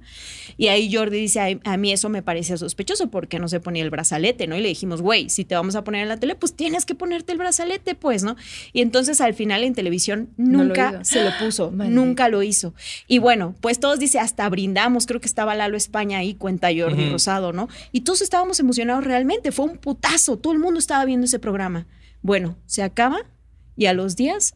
Y ahí Jordi dice, "Ay, a, mí eso me parecía sospechoso porque no se ponía el brazalete, ¿no? Y le dijimos, güey, si te vamos a poner en la tele, pues tienes que ponerte el brazalete, pues, ¿no? Y entonces al final en televisión No lo nunca se lo puso, nunca lo hizo. Y bueno, pues todos dice, hasta brindamos, creo que estaba Lalo España ahí, cuenta Jordi. Rosado, ¿no? Y todos estábamos emocionados realmente, fue un putazo, todo el mundo estaba viendo ese programa. Bueno, se acaba y a los días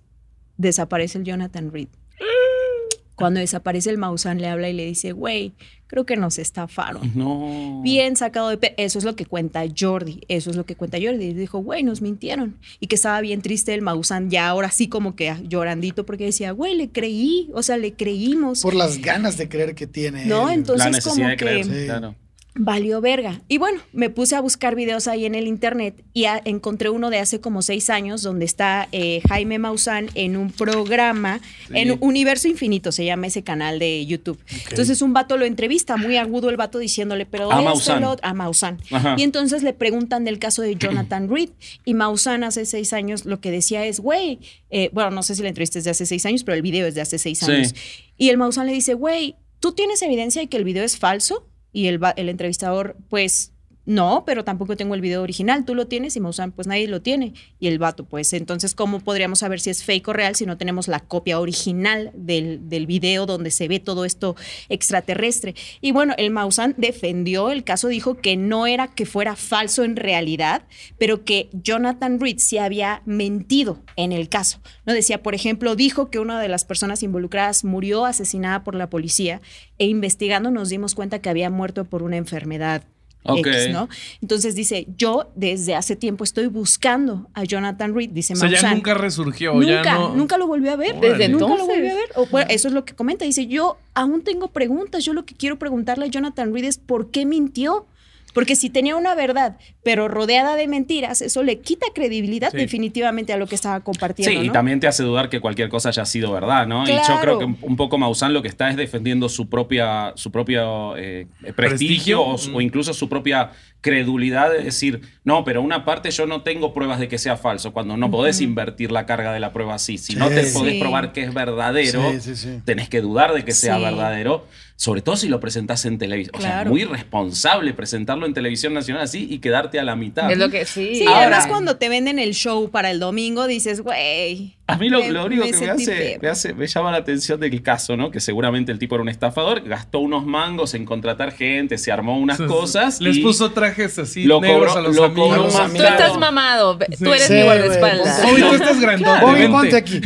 desaparece el Jonathan Reed. Cuando desaparece el Maussan le habla y le dice, güey, creo que nos estafaron. No. Bien sacado de... pe- Eso es lo que cuenta Jordi, eso es lo que cuenta Jordi. Y dijo, güey, nos mintieron. Y que estaba bien triste el Maussan, ya ahora sí como que llorandito, porque decía, güey, le creí, o sea, le creímos. Por las ganas de creer que tiene. No, entonces- La necesidad como de creer, que- Sí. claro. Valió verga. Y bueno, me puse a buscar videos ahí en el internet y a- encontré uno de hace como seis años donde está eh, Jaime Maussan en un programa, Sí. en Universo Infinito, se llama ese canal de YouTube. Entonces un vato lo entrevista, muy agudo el vato diciéndole, pero A esto, Maussan. a Maussan. Ajá. Y entonces le preguntan del caso de Jonathan Reed y Maussan hace seis años lo que decía es, güey, eh, bueno, no sé si la entrevista es de hace seis años, pero el video es de hace seis Sí. años. Y el Maussan le dice, güey, ¿tú tienes evidencia de que el video es falso? Y el, el entrevistador, pues, no, pero tampoco tengo el video original. ¿Tú lo tienes? Y Maussan, pues nadie lo tiene. Y el vato, pues, entonces, ¿cómo podríamos saber si es fake o real si no tenemos la copia original del, del video donde se ve todo esto extraterrestre? Y bueno, el Maussan defendió el caso, dijo que no era que fuera falso en realidad, pero que Jonathan Reed sí había mentido en el caso. No decía, por ejemplo, dijo que una de las personas involucradas murió asesinada por la policía e investigando nos dimos cuenta que había muerto por una enfermedad. X, ¿no? Entonces dice, yo desde hace tiempo estoy buscando a Jonathan Reed, dice O sea, ya nunca resurgió. Nunca, ya no... nunca lo volvió a ver. Órale. Desde nunca lo volvió a ver. O, bueno, eso es lo que comenta. Dice, yo aún tengo preguntas. Yo lo que quiero preguntarle a Jonathan Reed es por qué mintió. Porque si tenía una verdad, pero rodeada de mentiras, eso le quita credibilidad Sí. definitivamente a lo que estaba compartiendo. Sí, y también te hace dudar que cualquier cosa haya sido verdad, ¿no? Y yo creo que un- poco Maussan lo que está es defendiendo su propia, su propio eh, prestigio, Prestigio. o, su- o incluso su propia credulidad de decir, no, pero una parte yo no tengo pruebas de que sea falso, cuando no podés invertir la carga de la prueba así. Si no te podés Sí. probar que es verdadero, Sí, sí, sí. tenés que dudar de que sea verdadero, sobre todo si lo presentás en televisión. O sea, Claro. muy responsable presentarlo en televisión nacional así y quedarte a la mitad. Es lo que sí. Sí, Ahora- además cuando te venden el show para el domingo, dices, güey. A mí lo, me- lo único me que me hace, me hace- me llama la atención del caso, ¿no? Que seguramente el tipo era un estafador, gastó unos mangos en contratar gente, se armó unas cosas. Les y puso trajes así lo negros cobró- a los lo amigos. cobró Tú estás mamado. Tú eres Sí, mi guardaespaldas. ponte- Bobby, tú estás grandote. Bobby, vente. ponte aquí.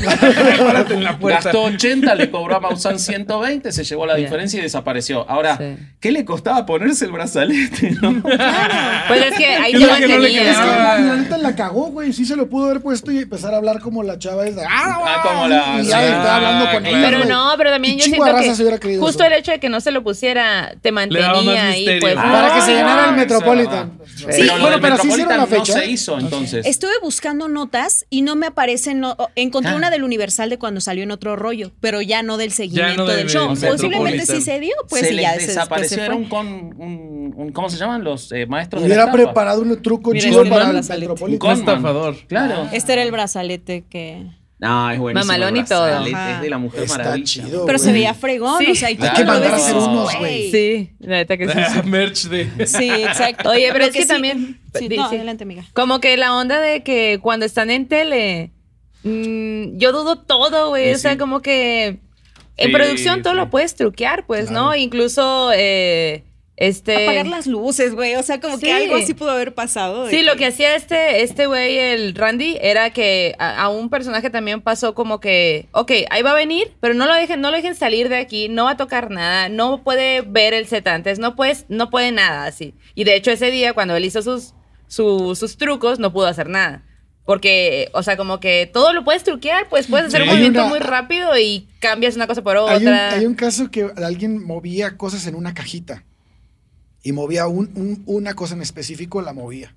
Párate en la puerta. Gastó 80, le cobró a Maussan 120, se llevó la Bien. diferencia y desapareció. Ahora, Sí. ¿qué le costaba ponerse el brazalete? no? Pues es que ahí te lo no le. Es que la neta la cagó, güey. Sí se lo pudo haber puesto y empezar a hablar como la chava es de. Ah, como la- Y ya estaba hablando con claro. ella. Pero no, pero también yo siento hubiera que justo eso. el hecho de que no se lo pusiera te mantenía ahí, pues. Para que se no, llenara el no. Metropolitan. Sí, Sí, bueno, pero sí hicieron la fecha. No se hizo entonces. Estuve buscando notas y no me aparecen. no- encontré Ah. una del Universal de cuando salió en otro rollo, pero ya no del seguimiento del- del show. Posiblemente sí se dio, pues se y ya se- después se desapareció. Era fue. un, con, un, un- ¿Cómo se llaman los eh, maestros de la Hubiera preparado un truco Mira, chido para no el. Un Metropolitan. Conman. estafador. Claro. Este era el brazalete que. No, es buenísimo. Mamalón y todo. Es de la Mujer Está Maravilla. chido. Pero se veía fregón, Sí. o sea, y tú Hay lo que ves y mandar a dices, hacer unos, güey. Sí, la neta que sí. Merch de. Sí, exacto. Oye, pero Lo es que sí- también- Sí, no, sí. adelante, amiga. Como que la onda de que cuando están en tele, mm, yo dudo todo, güey. Sí, o sea, sí. como que en Sí, producción todo sí. lo puedes truquear, pues, ¿no? Incluso, eh, este... Apagar las luces, güey. O sea, como Sí. que algo así pudo haber pasado. Sí, lo que hacía este este güey, el Randy, era que a, a un personaje también pasó como que, ok, ahí va a venir, pero no lo dejen, no lo dejen salir de aquí, no va a tocar nada, no puede ver el set antes, no puedes, no puede nada así. Y de hecho ese día cuando él hizo sus, su- sus trucos, no pudo hacer nada. Porque, o sea, como que todo lo puedes truquear, pues puedes hacer Sí. un movimiento una- muy rápido y cambias una cosa por Hay un, otra. hay un caso que alguien movía cosas en una cajita y movía un- un- una cosa en específico, la movía.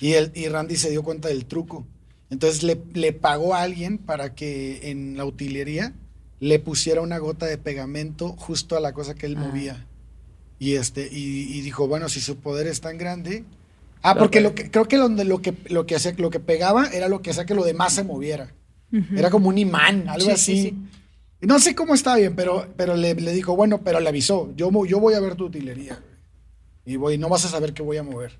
Y, él, y Randy se dio cuenta del truco. Entonces le, le pagó a alguien para que en la utilería le pusiera una gota de pegamento justo a la cosa que él Ah. movía. Y, este, y, y dijo, bueno, si su poder es tan grande... Ah, Lo porque lo que, creo que donde lo que, lo, que hacía, lo que pegaba era lo que hacía que lo demás se moviera. Era como un imán, algo Sí, así. sí, No sé cómo está bien, pero, pero le, le dijo, bueno, pero le avisó, yo, yo voy a ver tu utilería. Y voy, no vas a saber qué voy a mover.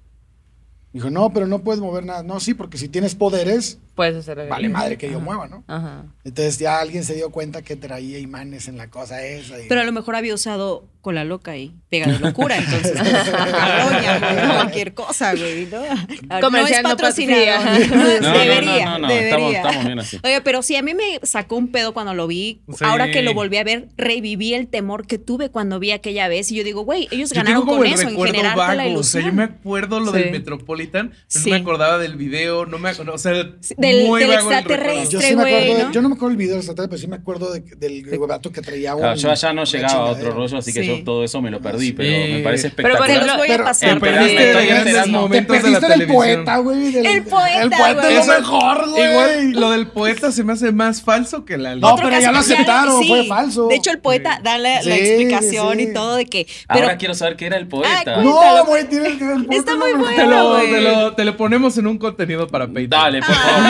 Dijo, no, pero no puedes mover nada. No, sí, porque si tienes poderes, Puedes hacer vale madre que yo mueva, ¿no? Ajá. Entonces ya alguien se dio cuenta que traía imanes en la cosa esa. y- Pero a lo mejor había usado cola loca y pega de locura, entonces. Cabroña, güey, cualquier cosa, güey, ¿no? Comercial no no es patrocinado. patrocina. No, no, debería, no, no, no, debería. estamos- estamos bien así. Oye, pero sí, a mí me sacó un pedo cuando lo vi. Sí. Ahora que lo volví a ver, reviví el temor que tuve cuando vi aquella vez. Y yo digo, güey, ellos Yo ganaron tengo como con el eso, en recuerdo generar toda la vago. O sea, yo me acuerdo lo Sí. del Metropolitan, pero Sí. no me acordaba del video, no me acuerdo. O sea, Sí, del- muy del extraterrestre. yo sí me güey, acuerdo, de- ¿no? yo no me acuerdo del video extraterrestre, pero sí me acuerdo de- del vato que traía un, Claro, yo allá no llegaba a otro rollo, así que Sí. yo todo eso me lo perdí, Sí. pero me parece Pero, por espectacular. Se los ejemplo, voy a pero- pasar. Te pero perdiste. Te de la del poeta, güey. del- El poeta, El poeta es lo mejor, güey. Igual lo del poeta se me hace más falso que la No, pero ya lo aceptaron, fue falso. De hecho, el poeta da la, explicación y todo de que. Pero Ahora quiero saber qué era el poeta. No, güey, tienes que ver el poeta, Está muy bueno. te lo ponemos en un contenido para Patreon. Dale, por favor.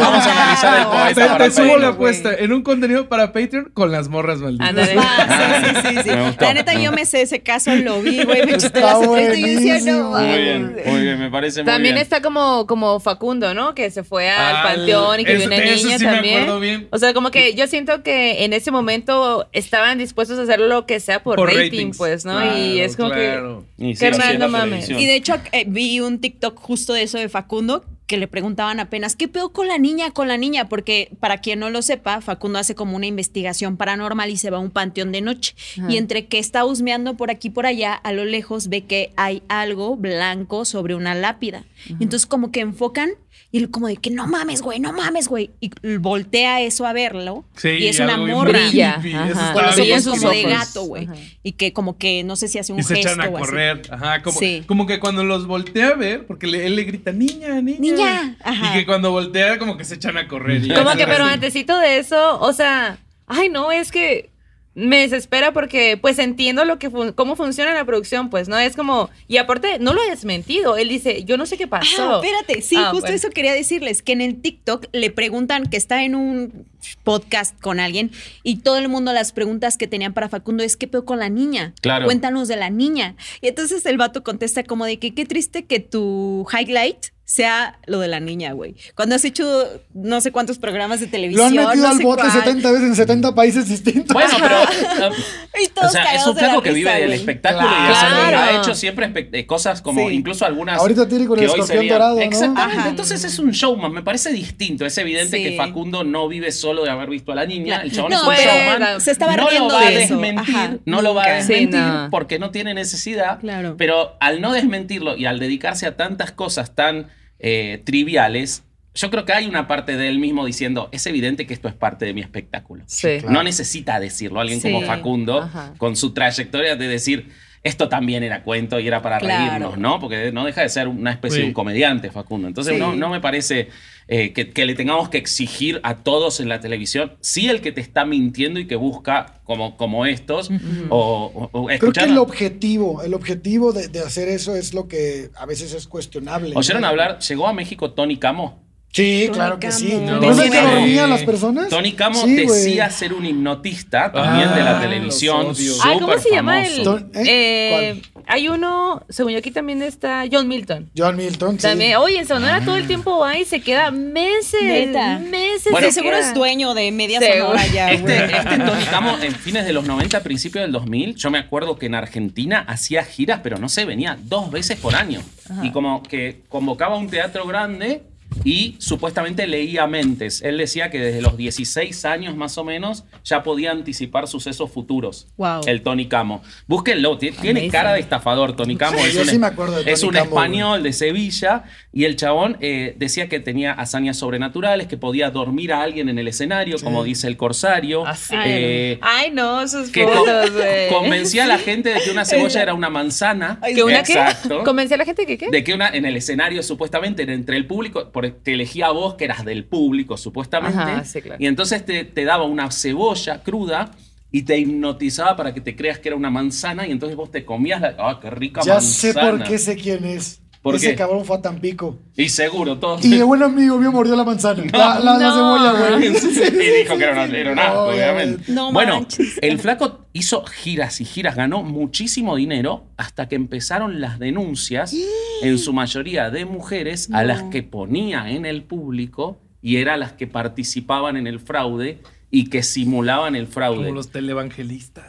Vamos a analizar el poeta Te, Está para te subo la apuesta en un contenido para Patreon con las morras malditas. Ah, sí, sí, sí. La neta, yo me sé ese caso, lo vi, güey, me y yo decía, no, buenísimo. Muy bien, muy bien, me parece muy También bien. está como, como Facundo, ¿no? Que se fue al Al- panteón y que vio una niña sí también. bien. O sea, como que yo siento que en ese momento estaban dispuestos a hacer lo que sea por, Por rating, ratings. pues, ¿no? y es como claro. Y sí, Carnal, la no mames. Y de hecho, eh, vi un TikTok justo de eso de Facundo que le preguntaban apenas, ¿qué pedo con la niña, con la niña? Porque para quien no lo sepa, Facundo hace como una investigación paranormal y se va a un panteón de noche. Ajá. Y entre que está husmeando por aquí por allá, a lo lejos ve que hay algo blanco sobre una lápida. Entonces como que enfocan y él como de que no mames, güey, no mames, güey. Y voltea eso a verlo. Sí, y es una morra. Brilla. Ajá. Con los ojos como de gato, güey. Ajá. Y que como que no sé si hace un Y se gesto echan a o así. correr. Ajá, como, Sí. como que cuando los voltea a ver, porque le- él le grita, niña, niña. Niña, ajá. Y que cuando voltea, como que se echan a correr. y Como que, pero así. antesito de eso, o sea, ay, no, es que me desespera porque, pues, entiendo lo que fun- cómo funciona la producción, pues, ¿no? Es como, y aparte, no lo ha desmentido. Él dice, yo no sé qué pasó. Ah, espérate, sí, Ah, justo bueno. eso quería decirles, que en el TikTok le preguntan que está en un podcast con alguien y todo el mundo las preguntas que tenían para Facundo es ¿qué pedo con la niña? Claro. Cuéntanos de la niña. Y entonces el vato contesta como de que qué triste que tu highlight sea lo de la niña, güey. Cuando has hecho no sé cuántos programas de Lo televisión. han metido no al bote cuál, 70 veces en 70 países distintos. Bueno, pero. eh, Y todos o sea, es un flaco que vive del espectáculo y de hacer- Claro. ha hecho siempre eh, cosas como Sí. incluso algunas. Ahorita tiene con el que hoy escorpión dorado, ¿no? Exactamente. Ajá. Entonces es un showman. Me parece distinto. Es evidente Sí. que Facundo no vive solo de haber visto a la niña. El chabón No, es un pero showman. se estaba no riendo lo va a desmentir. Ajá, no lo va a desmentir Sí, no. porque no tiene necesidad. Claro. Pero al no desmentirlo y al dedicarse a tantas cosas tan eh, triviales. Yo creo que hay una parte de él mismo diciendo, es evidente que esto es parte de mi espectáculo. Sí. claro. No necesita decirlo alguien Sí. como Facundo, Ajá. con su trayectoria de decir, esto también era cuento y era para Claro. reírnos, ¿no? Porque no deja de ser una especie Sí. de un comediante, Facundo. Entonces Sí. no, no me parece eh, que, que le tengamos que exigir a todos en la televisión, sí el que te está mintiendo y que busca como, como estos, o, o- o Creo que el objetivo, el objetivo de, de hacer eso es lo que a veces es cuestionable. ¿Oyeron ¿no? hablar? ¿Llegó a México Tony Camo? Sí, Tony claro que Camo. sí. No. ¿No ves que dormían las personas? Tony Camo Sí, decía ser un hipnotista también de la Ah, televisión. Ay, ¿cómo se llama famoso. Don- eh, hay uno, según yo aquí también está John Milton. John Milton, sí. También, oye, en Sonora todo el tiempo va y se queda meses, Neta. meses. Bueno, seguro queda. es dueño de media Seguro. sonora ya, güey. Este, este Tony Camo en fines de los 90, principios del 2000, yo me acuerdo que en Argentina hacía giras, pero no sé, venía dos veces por año. Y como que convocaba un teatro grande y supuestamente leía mentes. Él decía que desde los 16 años más o menos ya podía anticipar sucesos futuros. Wow. El Tony Camo. Búsquenlo, ti- tiene Amazing. cara de estafador Tony Camo. Sí, es yo un, sí me acuerdo de es Tony un Camo, español de Sevilla y el chabón eh, decía que tenía hazañas sobrenaturales, que podía dormir a alguien en el escenario, como dice el corsario. Ah. Eh, Ay, no, sus que con- fotos, convencía a la gente de que una cebolla era una manzana. ¿Que una qué? Exacto. ¿Convenció a la gente que qué? De que una, en el escenario, supuestamente, entre el público, te elegía a vos, que eras del público, supuestamente. Ajá, sí, claro. Y entonces te, te daba una cebolla cruda y te hipnotizaba para que te creas que era una manzana y entonces vos te comías la. ¡Ah, qué rica Ya manzana! sé por qué sé quién es. ¿Por Ese qué? cabrón fue a Tampico. Y seguro, todos. Y un amigo mío mordió la manzana. la, la, la no. cebolla, güey. y dijo que era, una- era un asco, No, obviamente. no bueno, manches. el flaco hizo giras y giras, ganó muchísimo dinero hasta que empezaron las denuncias, en su mayoría de mujeres, a las que ponía en el público y eran las que participaban en el fraude y que simulaban el fraude. Como los televangelistas.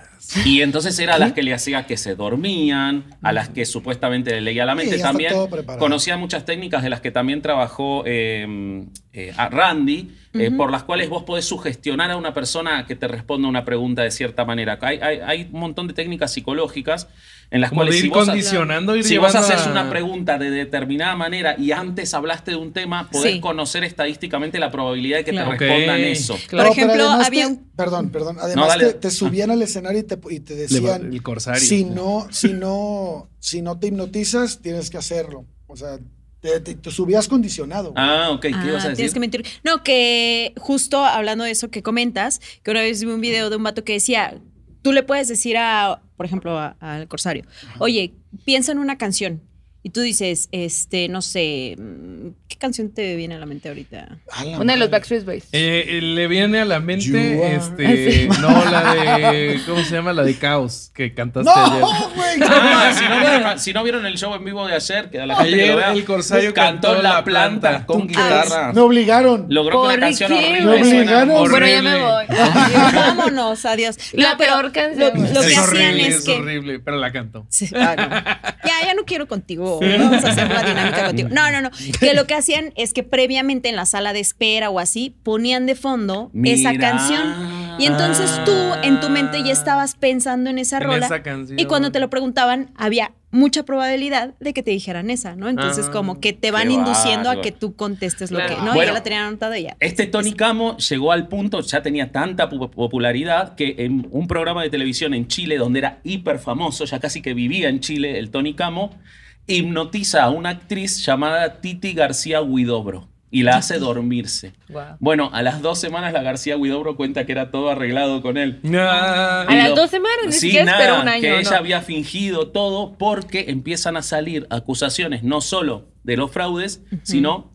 Y entonces era a las que le hacía que se dormían, a las que supuestamente le leía la mente. Sí, también. conocía muchas técnicas de las que también trabajó eh, eh, a Randy, eh, por las cuales vos podés sugestionar a una persona que te responda una pregunta de cierta manera. Hay, hay- hay un montón de técnicas psicológicas en las Como de cuales ir si vos, condicionando, ir si vos llevando haces a- una pregunta de determinada manera y antes hablaste de un tema, podés Sí. conocer estadísticamente la probabilidad de que Claro. te respondan Ok. eso. Claro. Por ejemplo, había te- un- Perdón, perdón. Además dale. te, te subían al escenario y te, y te decían... el corsario. Si no, si no, si no te hipnotizas, tienes que hacerlo. O sea, te, te- te subías condicionado. güey. Ah, ok, ¿qué Ah, ibas a Tienes decir? que mentir. No, que justo hablando de eso que comentas, que una vez vi un video de un vato que decía, tú le puedes decir a, por ejemplo, al corsario, oye, piensa en una canción. Y tú dices, este, no sé, mm, ¿qué canción te viene a la mente ahorita? La Una de los. Backstreet Boys. Eh, eh, le viene a la mente, este, no, la de, ¿cómo se llama? La de Caos, que cantaste ayer. ¡No, güey! Ah, si, no vieron, si no vieron el show en vivo de ayer, que a la gente que Ayer lo vea, el corsario cantó cantó La La Planta Planta. con ¿Tú guitarra. Me obligaron. Logró que ¿Por una canción qué, horrible suena Obligaron. Bueno, ya me voy. Vámonos, adiós. La No, peor canción. Lo, lo es que hacían horrible, es es que... horrible, pero la cantó. Sí, ah, no. Ya, ya no quiero contigo contigo, vamos a hacer la dinámica contigo. No, no, no. Que lo que hacían es que previamente en la sala de espera o así ponían de fondo esa canción. Y entonces tú en tu mente ya estabas pensando en esa En rola. esa canción. Y cuando te lo preguntaban, había mucha probabilidad de que te dijeran esa, ¿no? Entonces, Ah, como que te van induciendo a que tú contestes lo Claro. que. No, Bueno, ya la tenían anotada ya. Este Tony Camo llegó al punto, ya tenía tanta pu- popularidad, que en un programa de televisión en Chile, donde era hiper famoso, ya casi que vivía en Chile, el Tony Camo, hipnotiza a una actriz llamada Titi García Huidobro y la hace dormirse. Wow. Bueno, a las dos semanas la García Huidobro cuenta que era todo arreglado con él. Ah, A las dos semanas, ni Sí, nada, esperó un año, que ¿no? ella había fingido todo porque empiezan a salir acusaciones no solo de los fraudes, sino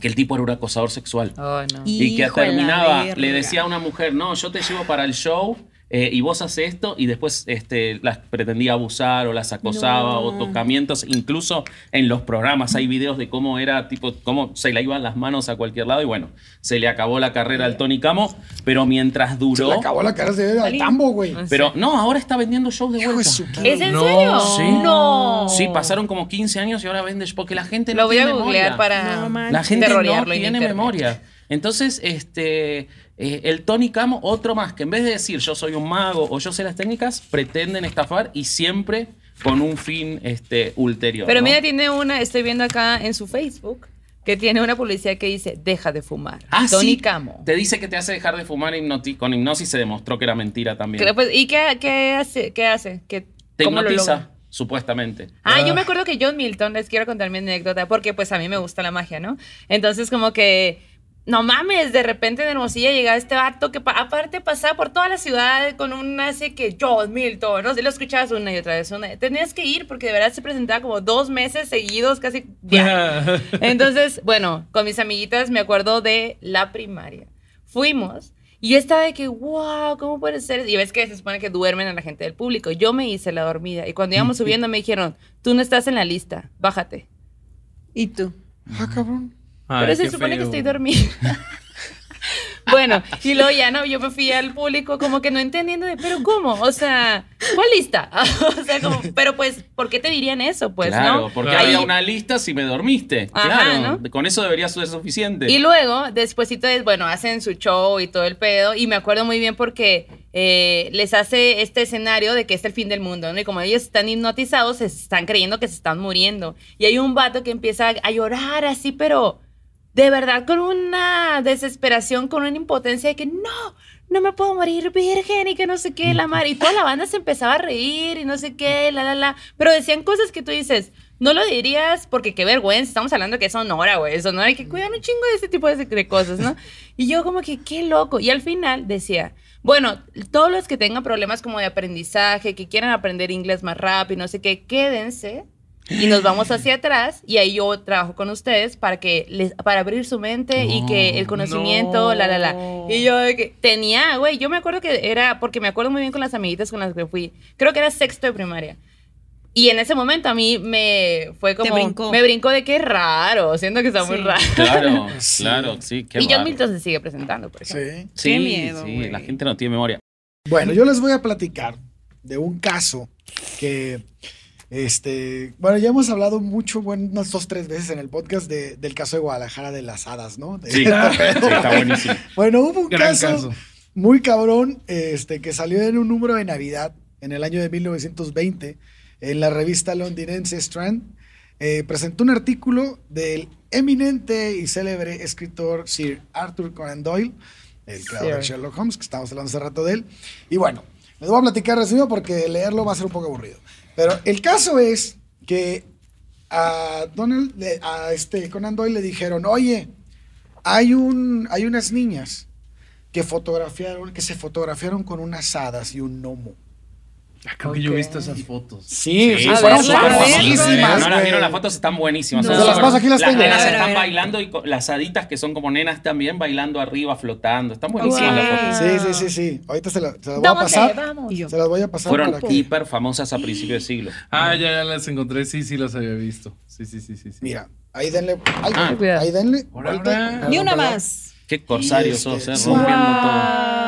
que el tipo era un acosador sexual. Oh, no. Y que terminaba, le decía a una mujer, no, yo te llevo para el show eh, y vos haces esto, y después este, las pretendía abusar o las acosaba No. o tocamientos, incluso en los programas hay videos de cómo era, tipo, cómo se le iban las manos a cualquier lado, y bueno, se le acabó la carrera al Tony Camo, pero mientras Se duró... le acabó la de al tambo, güey. Pero no, ahora está vendiendo shows de vuelta. ¿Es en No, serio? sí. No. Sí, pasaron como 15 años y ahora vende porque la gente no Lo voy a googlear memoria. para. La gente no tiene internet. memoria. Entonces, este, eh, el Tony Camo, otro más, que en vez de decir yo soy un mago o yo sé las técnicas, pretenden estafar y siempre con un fin este, ulterior. Pero ¿no? mira, tiene una, estoy viendo acá en su Facebook, que tiene una publicidad que dice, deja de fumar. Ah, Tony sí. Camo. Te dice que te hace dejar de fumar hipnoti- con hipnosis se demostró que era mentira también. Pues, ¿Y qué, qué hace? ¿Qué hace? ¿Qué, Te cómo hipnotiza, supuestamente. Ah, Ah. yo me acuerdo que John Milton, les quiero contar mi anécdota, porque pues a mí me gusta la magia, ¿no? Entonces como que, no mames, de repente en Hermosilla llegaba este vato que pa- aparte pasaba por toda la ciudad con un así que John Milton, ¿no? Si lo escuchabas una y otra vez, una, tenías que ir porque de verdad se presentaba como dos meses seguidos, casi diario. Entonces, bueno, con mis amiguitas me acuerdo de la primaria. Fuimos y yo estaba de que, wow, ¿cómo puede ser? Y ves que se supone que duermen a la gente del público. Yo me hice la dormida y cuando íbamos subiendo me dijeron, tú no estás en la lista, bájate. ¿Y tú? Ah, cabrón. Ay, Pero se supone que estoy dormida. bueno, y luego ya no, yo me fui al público como que no entendiendo de, pero ¿cómo? O sea, ¿cuál lista? o sea, como, pero pues, ¿por qué te dirían eso? Pues, claro, ¿no? porque Claro. había una lista si me dormiste. Ajá, claro, ¿no? con eso debería ser suficiente. Y luego, despuésito, de- bueno, hacen su show y todo el pedo. Y me acuerdo muy bien porque eh, les hace este escenario de que es el fin del mundo, ¿no? Y como ellos están hipnotizados, se están creyendo que se están muriendo. Y hay un vato que empieza a llorar así, pero de verdad con una desesperación, con una impotencia de que no, no me puedo morir virgen y que no sé qué, la mar. Y toda la banda se empezaba a reír y no sé qué, la, la, la. Pero decían cosas que tú dices, no lo dirías porque qué vergüenza, estamos hablando que es Sonora, güey, Sonora, hay que cuidar un chingo de ese tipo de, de cosas, ¿no? Y yo como que, qué loco. Y al final decía, bueno, todos los que tengan problemas como de aprendizaje, que quieran aprender inglés más rápido, no sé qué, quédense y nos vamos hacia atrás y ahí yo trabajo con ustedes para que les para abrir su mente y que el conocimiento no. la la la y yo de que tenía güey yo me acuerdo que era porque me acuerdo muy bien con las amiguitas con las que fui creo que era sexto de primaria y en ese momento a mí me fue como brincó. me brincó de qué raro siento que está muy raro Claro, Sí. claro, sí. Qué y John. Milton se sigue presentando por ejemplo Sí. Sí, Qué miedo, sí, la gente no tiene memoria. Bueno, yo les voy a platicar de un caso que, este, bueno, ya hemos hablado mucho, bueno, unas dos, tres veces en el podcast de- del caso de Guadalajara de las hadas, ¿no? De- Sí, sí, está buenísimo. Bueno, hubo un caso, caso. muy cabrón, este, que salió en un número de Navidad en el año de 1920 en la revista londinense Strand. Eh, presentó un artículo del eminente y célebre escritor Sir Arthur Conan Doyle, el creador de. Sherlock Holmes, que estábamos hablando hace rato de él. Y bueno, les voy a platicar resumido porque leerlo va a ser un poco aburrido. Pero el caso es que a Donald, a este Conan Doyle le dijeron, oye, hay un, hay unas niñas que fotografiaron, que se fotografiaron con unas hadas y un gnomo. Ah, Creo que yo he visto esas fotos. Sí, Sí, fueron famosísimas, No las vieron, las fotos están buenísimas. No. Las súper- paso, aquí las tengo. nenas están bailando y las haditas que son como nenas también bailando arriba, flotando. Están buenísimas las Wow. fotos. Sí, sí, sí, sí. Ahorita se, la- se las voy a pasar. Vamos. Y yo. Se las voy a pasar Fueron por aquí. hiper famosas a principios de siglo. Ah, ya, ya las encontré. Sí, sí, las había visto. Sí, sí, sí, sí. sí. Mira, ahí denle. Ay, Ah. Ahí denle. Ahora, vuelta. Ni una más. Qué corsarios Y sos, este, eh, rompiendo todo.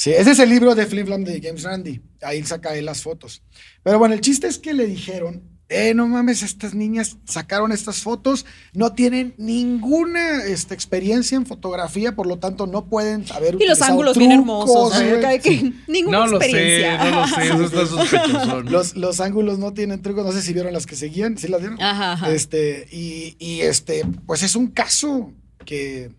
Sí, ese es el libro de Flim Flam de James Randi. Ahí saca él las fotos. Pero bueno, el chiste es que le dijeron eh, no mames, estas niñas sacaron estas fotos, no tienen ninguna este, experiencia en fotografía, por lo tanto no pueden saber Y los ángulos bien trucos, hermosos. ¿no? güey. Acá de que Ninguna No lo sé, experiencia. no lo sé, eso está sospechoso. Los, los ángulos no tienen trucos, no sé si vieron las que seguían, ¿sí las vieron? Ajá, ajá. Este, y, y, este, pues es un caso que,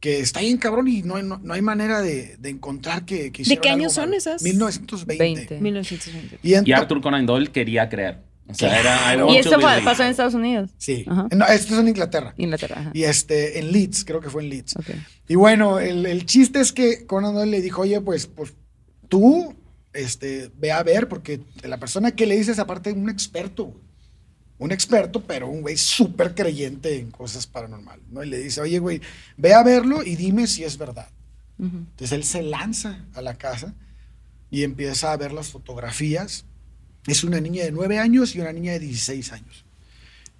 que está bien cabrón y no, hay- no, no hay manera de, de encontrar que, que hicieron qué años son esas? 1920. 20. 1920. Y, Arthur Conan Doyle quería creer. O sea, era. I Claro. want Y to esto pasó en Estados Unidos. Sí. Ajá. No, esto es en Inglaterra. Inglaterra. Ajá. Y este, en Leeds, creo que fue en Leeds. Ok. Y bueno, el, el chiste es que Conan Doyle le dijo, oye, pues, pues tú, este, ve a ver, porque la persona que le dices, aparte, un experto, güey. Un experto, pero un güey súper creyente en cosas paranormales, ¿no? Y le dice, oye, güey, ve a verlo y dime si es verdad. Entonces él se lanza a la casa y empieza a ver las fotografías. Es una niña de 9 años y una niña de 16 años.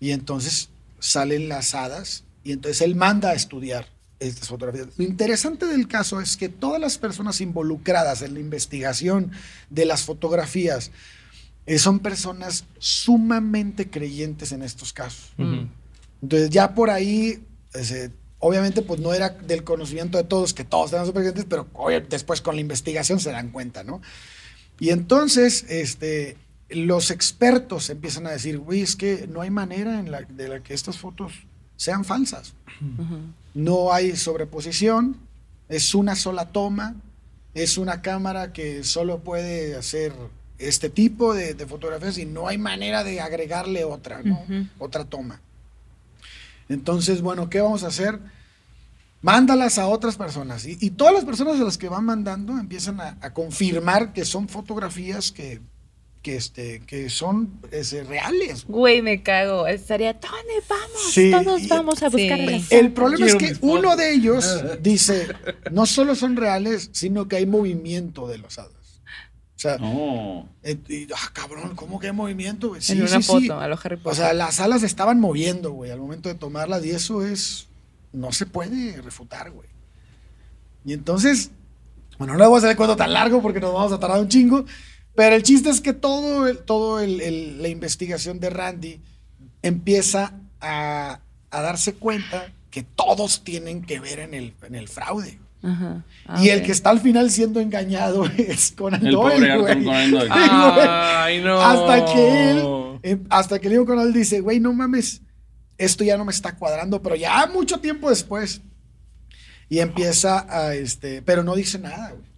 Y entonces salen las hadas y entonces él manda a estudiar estas fotografías. Lo interesante del caso es que todas las personas involucradas en la investigación de las fotografías eh, son personas sumamente creyentes en estos casos. Ujú. Entonces ya por ahí, ese, obviamente pues no era del conocimiento de todos, que todos eran súper creyentes, pero oye, después con la investigación se dan cuenta, ¿no? Y entonces, este, los expertos empiezan a decir, güey, es que no hay manera en la, de la que estas fotos sean falsas. Ujú. No hay sobreposición, es una sola toma, es una cámara que solo puede hacer este tipo de, de fotografías y no hay manera de agregarle otra, ¿no? Ujú. Otra toma. Entonces, bueno, ¿qué vamos a hacer? Mándalas a otras personas. Y, y todas las personas a las que van mandando empiezan a, a confirmar que son fotografías que, que, este, que son este, reales. Güey, me cago. Estaría, ¿dónde vamos? Sí, Todos y- vamos a buscar Sí. el El problema es Quiero que mis fotos. uno de ellos dice, no solo son reales, sino que hay movimiento de los hadas. O sea, No. eh, y, ah, cabrón, ¿cómo que hay movimiento? güey? Sí, en una sí, foto, sí. a los Harry O Potter. sea, las alas estaban moviendo, güey, al momento de tomarlas y eso es, no se puede refutar, güey. Y entonces, bueno, no le voy a hacer el cuento tan largo porque nos vamos a tardar un chingo, pero el chiste es que todo, el, todo el- el- la investigación de Randy empieza a, a darse cuenta que todos tienen que ver en el, en el fraude. Ajá. Ah, y el que está al final siendo engañado es Conan El Doyle, pobre. Conan Doyle. Sí, güey. Ay, no. Hasta que él, eh, hasta que Leo Conal dice, güey, no mames, esto ya no me está cuadrando, pero ya mucho tiempo después. Y empieza a, este, pero no dice nada, güey.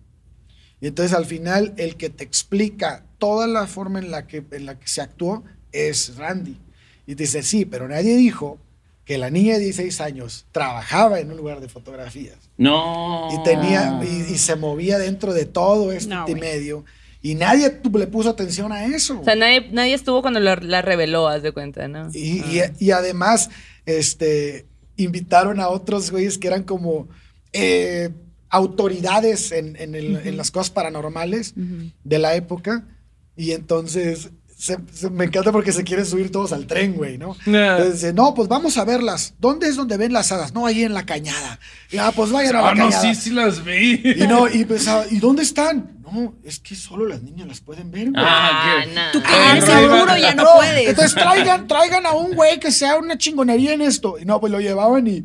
Y entonces al final el que te explica toda la forma en la que, en la que se actuó es Randy. Y te dice, sí, pero nadie dijo que la niña de 16 años trabajaba en un lugar de fotografías No. y tenía y, y se movía dentro de todo este No, medio y nadie le puso atención a eso. O sea, nadie, nadie estuvo cuando lo- la reveló, haz de cuenta, ¿no? Y, Ah. y- y además, este, invitaron a otros güeyes que eran como eh, autoridades en, en el- en las cosas paranormales Ujú. de la época. Y entonces, se- se- me encanta porque se quieren subir todos al tren, güey, ¿no? Entonces, dice, no, pues vamos a verlas. ¿Dónde es donde ven las hadas? No, ahí en la cañada. Y, ah, pues vayan a la Ah, no, sí, sí las vi. Y no, y pensaba, ¿y dónde están? No, es que solo las niñas las pueden ver, güey. Ah, ¿qué? nah. Tú Ah, crees, no, seguro ya no puedes. Entonces traigan, traigan a un güey que sea una chingonería en esto. Y no, pues lo llevaban y.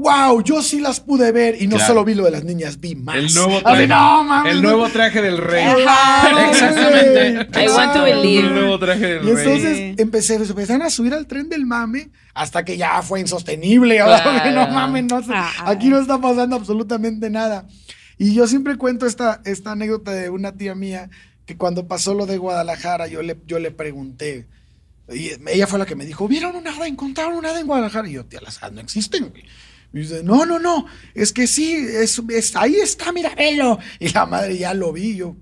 ¡Wow! Yo sí las pude ver. Y no Claro. solo vi lo de las niñas, vi más. El nuevo Así, traje. no, el nuevo traje del rey. Ajá, Exactamente. güey, I want to claro. believe. El nuevo traje del Y rey. entonces empecé, se empezaron a subir al tren del mame hasta que ya fue insostenible. ahora, Claro. No mames, no sé, Ah. aquí no está pasando absolutamente nada. Y yo siempre cuento esta, esta anécdota de una tía mía que cuando pasó lo de Guadalajara, yo le, yo le pregunté. Y ella fue la que me dijo, ¿vieron un hada? ¿Encontraron un hada en Guadalajara? Y yo, tía, las hadas no existen, güey. Y dice, no, no, no, es que sí, es, es- ahí está, mira, velo. Y la madre ya lo vi, yo,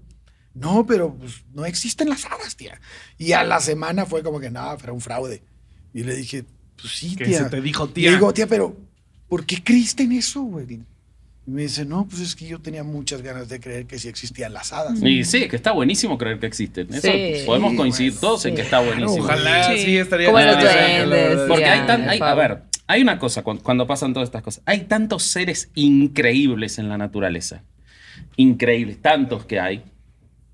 no, pero pues, no existen las hadas, tía. Y a la semana fue como que, no, era un fraude. Y le dije, pues sí, tía. se te dijo, tía. le digo, tía, pero ¿por qué creíste en eso, güey? Y me dice, no, pues es que yo tenía muchas ganas de creer que sí existían las hadas. Y sí, que está buenísimo creer que existen. Eso Sí. podemos Sí, coincidir güey. todos en que está buenísimo. Ojalá, Sí. sí, estaría Como los duendes. Porque hay tan, hay- a ver, hay una cosa cuando, cuando pasan todas estas cosas. Hay tantos seres increíbles en la naturaleza. Increíbles, tantos que hay.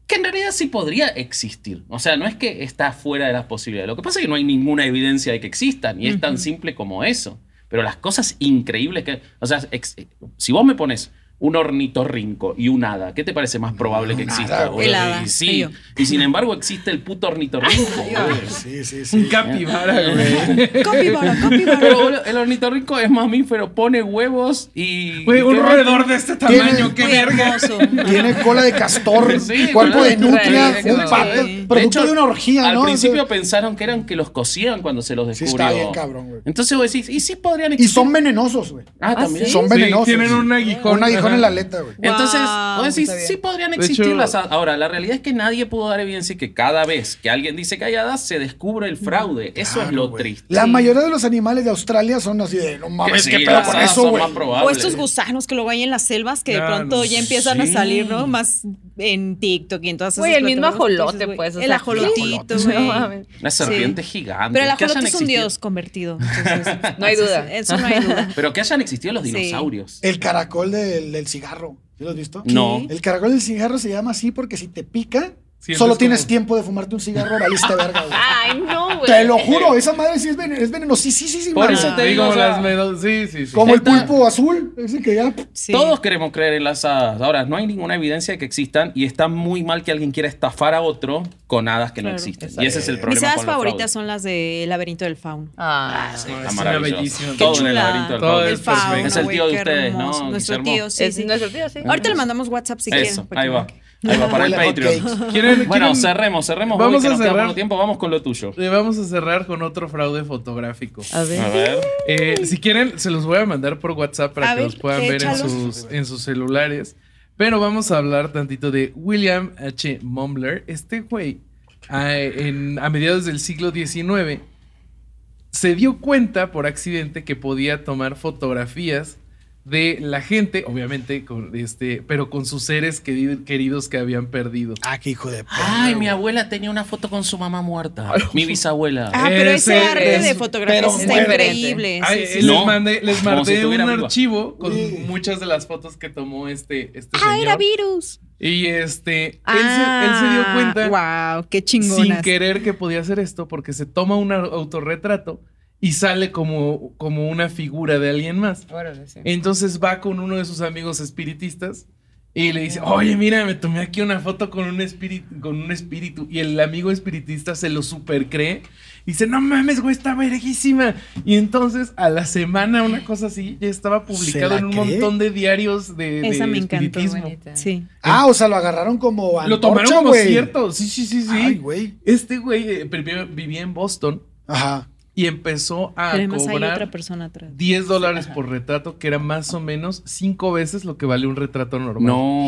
que en realidad sí podría existir. O sea, no es que está fuera de las posibilidades. Lo que pasa es que no hay ninguna evidencia de que existan y es tan simple como eso. Pero las cosas increíbles que... O sea, ex- si vos me pones un ornitorrinco y un hada, ¿qué te parece más probable que exista? hada, y, sí, y sin embargo existe el puto ornitorrinco. Sí, sí, sí. Un capibara, güey. Capibara, capibara. Pero el ornitorrinco es mamífero, pone huevos y... Güey, y un roedor de este Tiene- tamaño, qué verga. Tiene cola de castor, Sí, cuerpo de nutria, Sí, un sí. pato, De producto de, hecho, una orgía, Al ¿no? principio O sea, pensaron que eran que los cocían cuando se los Sí, descubrió. está bien cabrón, güey. Entonces vos decís, ¿y sí podrían y existir? son venenosos, güey. Ah, también. ¿sí? Son Sí, venenosos. tienen un aguijón. Un aguijón Ajá. en la aleta, güey. Entonces, Wow, sí podrían existir hecho- las hadas. Ahora, la realidad es que nadie pudo dar evidencia que cada vez que alguien dice que hay hadas, se descubre el fraude. Eso es lo triste. La mayoría de los animales de Australia son así de, no mames, sí, qué pedo con eso, güey. O estos gusanos que luego hay en las selvas que de pronto ya empiezan a sí. salir, ¿no? Más en TikTok y en todas esas Güey, el mismo que ajolote, pues. o El ajolotito, güey. Una serpiente gigante. Pero el que ajolote es un dios convertido. entonces, No hay duda. Eso no hay duda. Pero que hayan existido los Sí. dinosaurios. El caracol del, del cigarro. ¿Sí lo has visto? No. El caracol del cigarro se llama así porque si te pica, Sientes solo como- tienes tiempo de fumarte un cigarro, valiste verga, güey. Ay, no, güey. Te lo juro, esa madre sí es veneno, es veneno. Sí, sí, sí, sí. Por eso te Sí, digo, como o sea, las medos- Sí, sí, sí. Como el pulpo azul, ese que ya. Sí. Todos queremos creer en las hadas. Ahora, no hay ninguna evidencia de que existan y está muy mal que alguien quiera estafar a otro con hadas que no existen. Exacto. Y ese es el problema Mis hadas favoritas son las de Laberinto del Fauno. Ah, No, Está es una maravilloso. bellísima. Todo Qué en el laberinto del Todo fauno. es El fauno. Es el tío de qué ustedes. ¿no, Nuestro tío, sí, es sí. nuestro tío, sí. Ahorita le mandamos WhatsApp si quieren. Eso, ahí va. Vean. Ahí va para el Huele a hot Patreon. cakes. ¿Quieren- Bueno, quieren- cerremos, cerremos. Vamos que a queda cerrar. poco tiempo, vamos con lo tuyo. Eh, Vamos a cerrar con otro fraude fotográfico. A ver. A ver. Eh, si quieren, se los voy a mandar por WhatsApp para A que ver, los puedan ver en sus, en sus celulares. Pero vamos a hablar tantito de William H. Mumbler. Este güey, a, en- a mediados del siglo XIX, se dio cuenta por accidente que podía tomar fotografías de la gente, obviamente, con este, pero con sus seres queri- queridos que habían perdido. Ah, qué hijo de perra, Ay, mi abuela tenía una foto con su mamá muerta. Mi bisabuela. Ah, pero ese Ese arte es- de fotografía pero está increíble. Ay, sí, sí, les mandé, les mandé si un archivo con Sí. muchas de las fotos que tomó este, este Ah, era virus. Y este, él, se, él se dio cuenta Wow, qué sin chingonas. querer que podía hacer esto porque se toma un autorretrato y sale como, como una figura de alguien más. Órale, sí. Entonces va con uno de sus amigos espiritistas y le dice, oye, mira, me tomé aquí una foto con un espíritu, con un espíritu. Y el amigo espiritista se lo super cree. Y dice, no mames, güey, está verguísima. Y entonces a la semana, una cosa así, ya estaba publicado en un cree? montón de diarios de, de Esa me encantó. Sí. Ah, o sea, lo agarraron como. Lo tomaron antorcha, como güey. cierto. Sí, sí, sí, sí. Ay, güey. este güey eh, primero vivía en Boston Ajá. Y empezó a además cobrar otra persona atrás. 10 dólares por retrato, que era más o menos cinco veces lo que vale un retrato normal. No.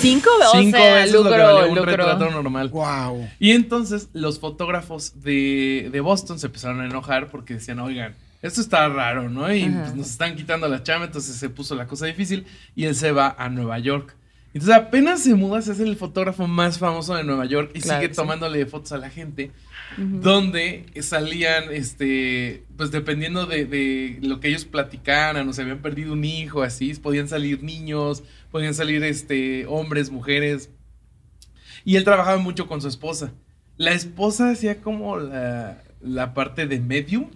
Cinco, o Cinco sea, veces lo que valía un lucro. retrato normal. Wow. Y entonces los fotógrafos de, de Boston se empezaron a enojar porque decían, oigan, esto está raro, ¿no? Y pues, nos están quitando la chama, entonces se puso la cosa difícil y él se va a Nueva York. Entonces apenas se muda, se hace el fotógrafo más famoso de Nueva York y Claro sigue que sí. tomándole fotos a la gente, donde salían, este, pues dependiendo de, de lo que ellos platicaran, o se habían perdido un hijo, así, podían salir niños, podían salir, este, hombres, mujeres, y él trabajaba mucho con su esposa. La esposa hacía como la, la parte de medium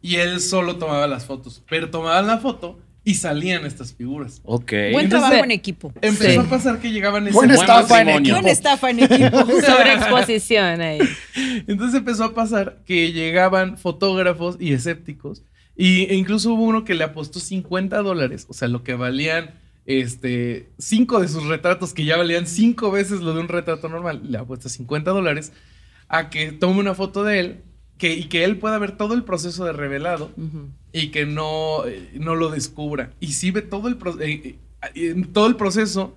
y él solo tomaba las fotos. Pero tomaban la foto y salían estas figuras. Ok. Buen Entonces- trabajo en equipo. Empezó Sí. a pasar que llegaban ese Buen buen estafa en equipo. Buena estafa en equipo. Sobre exposición ahí. Entonces empezó a pasar que llegaban fotógrafos y escépticos. Y, e incluso hubo uno que le apostó 50 dólares, o sea, lo que valían este, cinco de sus retratos, que ya valían cinco veces lo de un retrato normal, le apuesta 50 dólares a que tome una foto de él que, y que él pueda ver todo el proceso de revelado y que no, eh, no lo descubra. Y si ve todo el, pro- eh, eh, todo el proceso,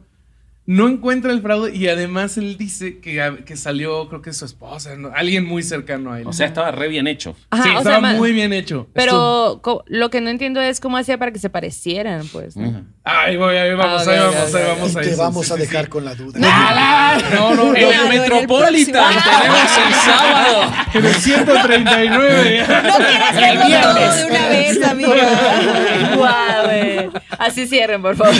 no encuentra el fraude y además él dice que, que salió, creo que es su esposa, ¿no? alguien muy cercano a él. O sea, estaba re bien hecho. Ajá, sí, sea, estaba muy bien hecho. Pero lo que no entiendo es cómo hacía para que se parecieran, pues. ¿no? Ahí voy, ahí vamos, Ah, ahí vamos, ahí vamos Y a te eso, vamos sí, a dejar sí. con la duda. No, no, En el Claro, en el Metropolitan tenemos el sábado. En el 139. No quieras verlo todo de una vez, amiga. Guau. Así cierren, por favor.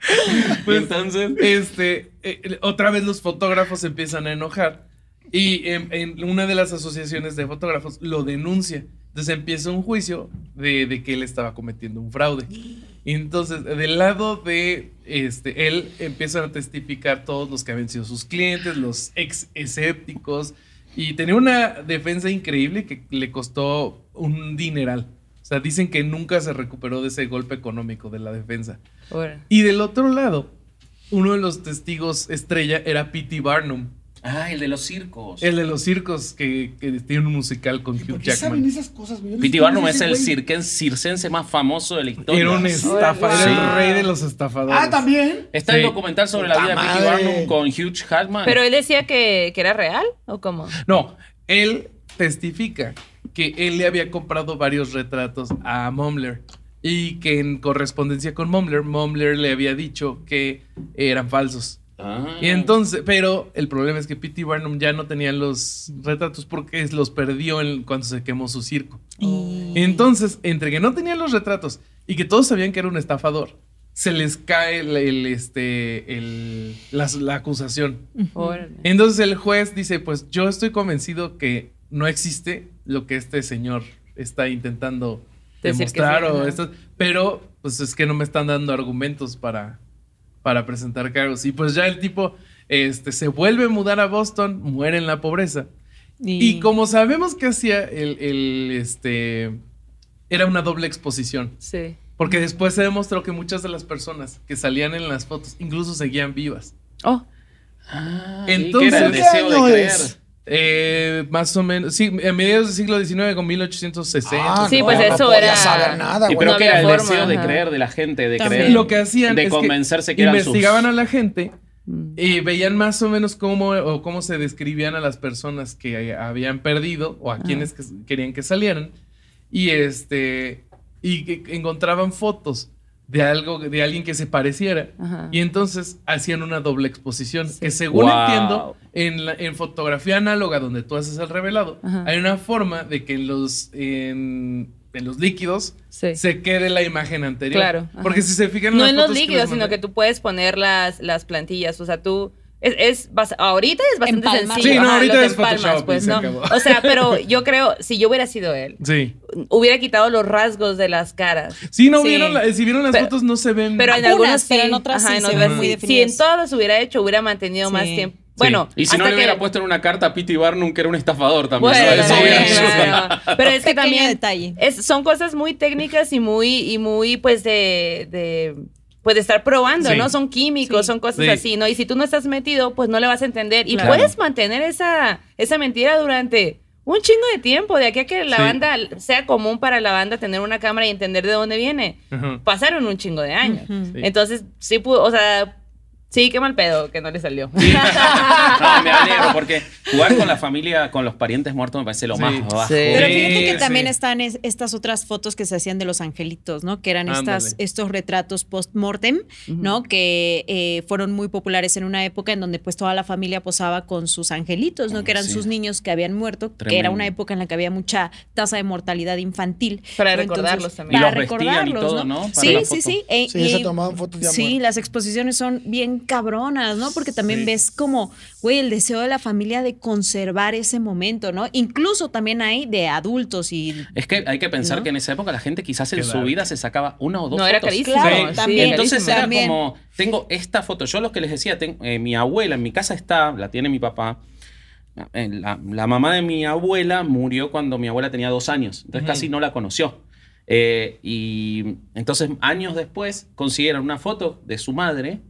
Pues, Entonces. este, eh, otra vez los fotógrafos se empiezan a enojar y en, en una de las asociaciones de fotógrafos lo denuncia. Entonces empieza un juicio de, de que él estaba cometiendo un fraude. Y entonces, del lado de este, él empiezan a testificar todos los que habían sido sus clientes, los ex escépticos, y tenía una defensa increíble que le costó un dineral. O sea, dicen que nunca se recuperó de ese golpe económico de la defensa. Y del otro lado, uno de los testigos estrella era P.T. Barnum, Ah, el de los circos. el de los circos que, que tiene un musical con Hugh ¿Por qué saben Jackman. esas cosas, güey? P.T. Barnum es el cirquen- circense más famoso de la historia. Era un estafa, era Sí. el rey de los estafadores. Ah, también. Está Sí. el documental sobre la vida de P.T. Barnum con Hugh Jackman. Pero él decía que, que era real o cómo? No, él testifica que él le había comprado varios retratos a Mumler y que en correspondencia con Mumler, Mumler le había dicho que eran falsos. Ah. Y entonces, pero el problema es que P.T. Barnum ya no tenía los retratos porque los perdió en- cuando se quemó su circo. Entonces, entre que no tenía los retratos y que todos sabían que era un estafador, se les cae el, el, este, el- la, la acusación. Órale. Entonces el juez dice, pues yo estoy convencido que no existe lo que este señor está intentando demostrar, sí, o esto- pero pues es que no me están dando argumentos para, para presentar cargos. Y pues ya el tipo este, se vuelve a mudar a Boston, muere en la pobreza. Y, como sabemos que hacía el, el, este, era una doble exposición. Sí. Porque después se demostró que muchas de las personas que salían en las fotos incluso seguían vivas. Oh, Ah, Entonces, y que era el ¿qué deseo de creer. es? Eh, más o menos, sí, a mediados del siglo XIX con 1860. Ah, Sí, no, pues no eso podía era- saber nada, Y güey. pero no que era el forma, deseo de ajá. creer de la gente, de También. creer. Lo que hacían de es convencerse que, que eran investigaban sus... a la gente Mm. y veían más o menos cómo o cómo se describían a las personas que habían perdido o a quienes que- querían que salieran y este y que encontraban fotos de algo de alguien que se pareciera Ajá. y entonces hacían una doble exposición que según Wow. entiendo en, la- en fotografía análoga donde tú haces el revelado Ajá. hay una forma de que en los en, en los líquidos Sí. se quede la imagen anterior Claro, ajá. porque si se fijan en No las en los fotos líquidos, sino que tú puedes poner las, las plantillas. O sea, tú. Es, es ahorita es bastante sencillo. Sí, no, Ajá, ahorita es empalmas, Photoshop pues, ¿no? O sea, pero yo creo, si yo hubiera sido él, sí hubiera quitado los rasgos de las caras. Sí, no Sí. vieron, la- si vieron las Pero- fotos no se ven. Pero en Algunas, algunas pero sí, en otras ajá, sí en se otras ven muy sí. definidas. Si en todas hubiera hecho, hubiera mantenido más tiempo. Bueno, Y si no le hubiera que- puesto en una carta a P.T. Barnum que era un estafador también. Bueno, ¿sabes? Eso. Pero es que también detalle. es- son cosas muy técnicas y muy, y muy pues de, de pues de estar probando, Sí. ¿no? Son químicos, Sí. son cosas Sí. así, ¿no? Y si tú no estás metido, pues no le vas a entender. Y Claro. puedes mantener esa, esa mentira durante un chingo de tiempo, de aquí a que la Sí. banda sea común para la banda tener una cámara y entender de dónde viene. Pasaron un chingo de años. Entonces, sí pudo, o sea, sí, qué mal pedo que no le salió. No, me alegro porque jugar con la familia, con los parientes muertos me parece lo Sí. más bajo. Sí. Pero Sí, fíjate que sí. también están es- estas otras fotos que se hacían de los angelitos, ¿no? Que eran estas, estos retratos post-mortem, ¿no? Que eh, fueron muy populares en una época en donde pues toda la familia posaba con sus angelitos, ¿no? Que eran Sí. sus niños que habían muerto, que era una época en la que había mucha tasa de mortalidad infantil. Para ¿no? recordarlos también. Para Y los vestían y recordarlos, todo, ¿no? ¿no? Para Sí, sí, sí. E- Sí, se tomaban fotos ya Sí, muertos. las exposiciones son bien cabronas, ¿no? Porque también Sí. ves como, güey, el deseo de la familia de conservar ese momento, ¿no? Incluso también hay de adultos y... Es que hay que pensar ¿No? que en esa época la gente quizás en su vida se sacaba una o dos No, era carísimo. Claro, Sí. también. Sí, Entonces era También. como, tengo esta foto, yo lo que les decía, ten- eh, mi abuela en mi casa está, la tiene mi papá. Eh, La, la mamá de mi abuela murió cuando mi abuela tenía dos años, entonces casi no la conoció. Eh, y entonces años después consiguieron una foto de su madre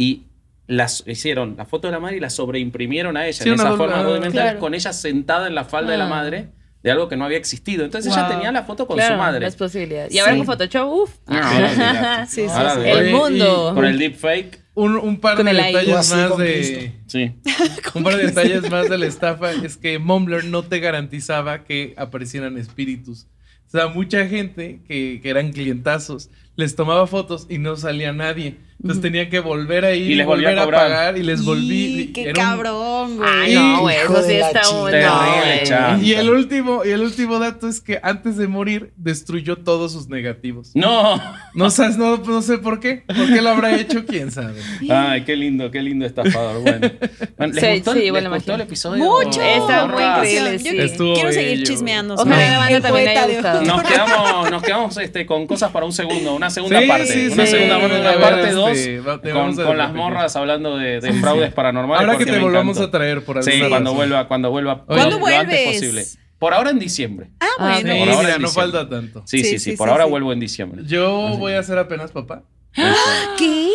y las hicieron la foto de la madre y la sobreimprimieron a ella Sí, en esa doble- forma ah, claro. con ella sentada en la falda de la Ah. madre de algo que no había existido. Entonces ella Wow. tenía la foto con Claro, su madre. las posibilidades. Y ahora Sí. con Photoshop, uff. No, ahora olvídate. Sí, sí, Ahora sí. El mundo. Con el deepfake. Un, un par Con de detalles más de. Sí. Un par de detalles más de la estafa es que Mumbler no te garantizaba que aparecieran espíritus. O sea, mucha gente que, que eran clientazos les tomaba fotos y no salía nadie. Entonces tenía que volver a ir Y y, les volví a volver a, cobrar. pagar y les volví. Y, qué cabrón, güey. Ay, no, güey, eso sí está chingada. muy. Terrible, no, güey. chaval. Y el último, y el último dato es que antes de morir destruyó todos sus negativos. No. No sabes, no, no sé por qué. ¿Por qué lo habrá hecho? ¿Quién sabe? Ay, qué lindo, qué lindo estafador. Bueno, Bueno, ¿les Sí, gustó, sí, les gustó el imagino. episodio? Mucho. Está muy increíble, Yo sí. Estuvo quiero seguir bello. chismeando. Ojalá sobre la banda el también le poeta haya de gustado. Oro. Nos quedamos, nos quedamos este, con cosas para un segundo, una segunda Sí, parte. sí, una sí. segunda A parte, ver, una parte 2 va- te con, las morras hablando de, de fraudes paranormales. Ahora que te volvamos encantó. a traer por alguna Sí, cuando vuelva, cuando vuelva ¿Cuándo lo, lo antes vuelves? posible. Por ahora en diciembre. Ah, Ah, Sí, bueno. Por ahora mira, en no falta tanto. Sí, sí, Sí, sí, sí, por sí, ahora sí. vuelvo en diciembre. Yo voy a ser apenas papá ¿Qué?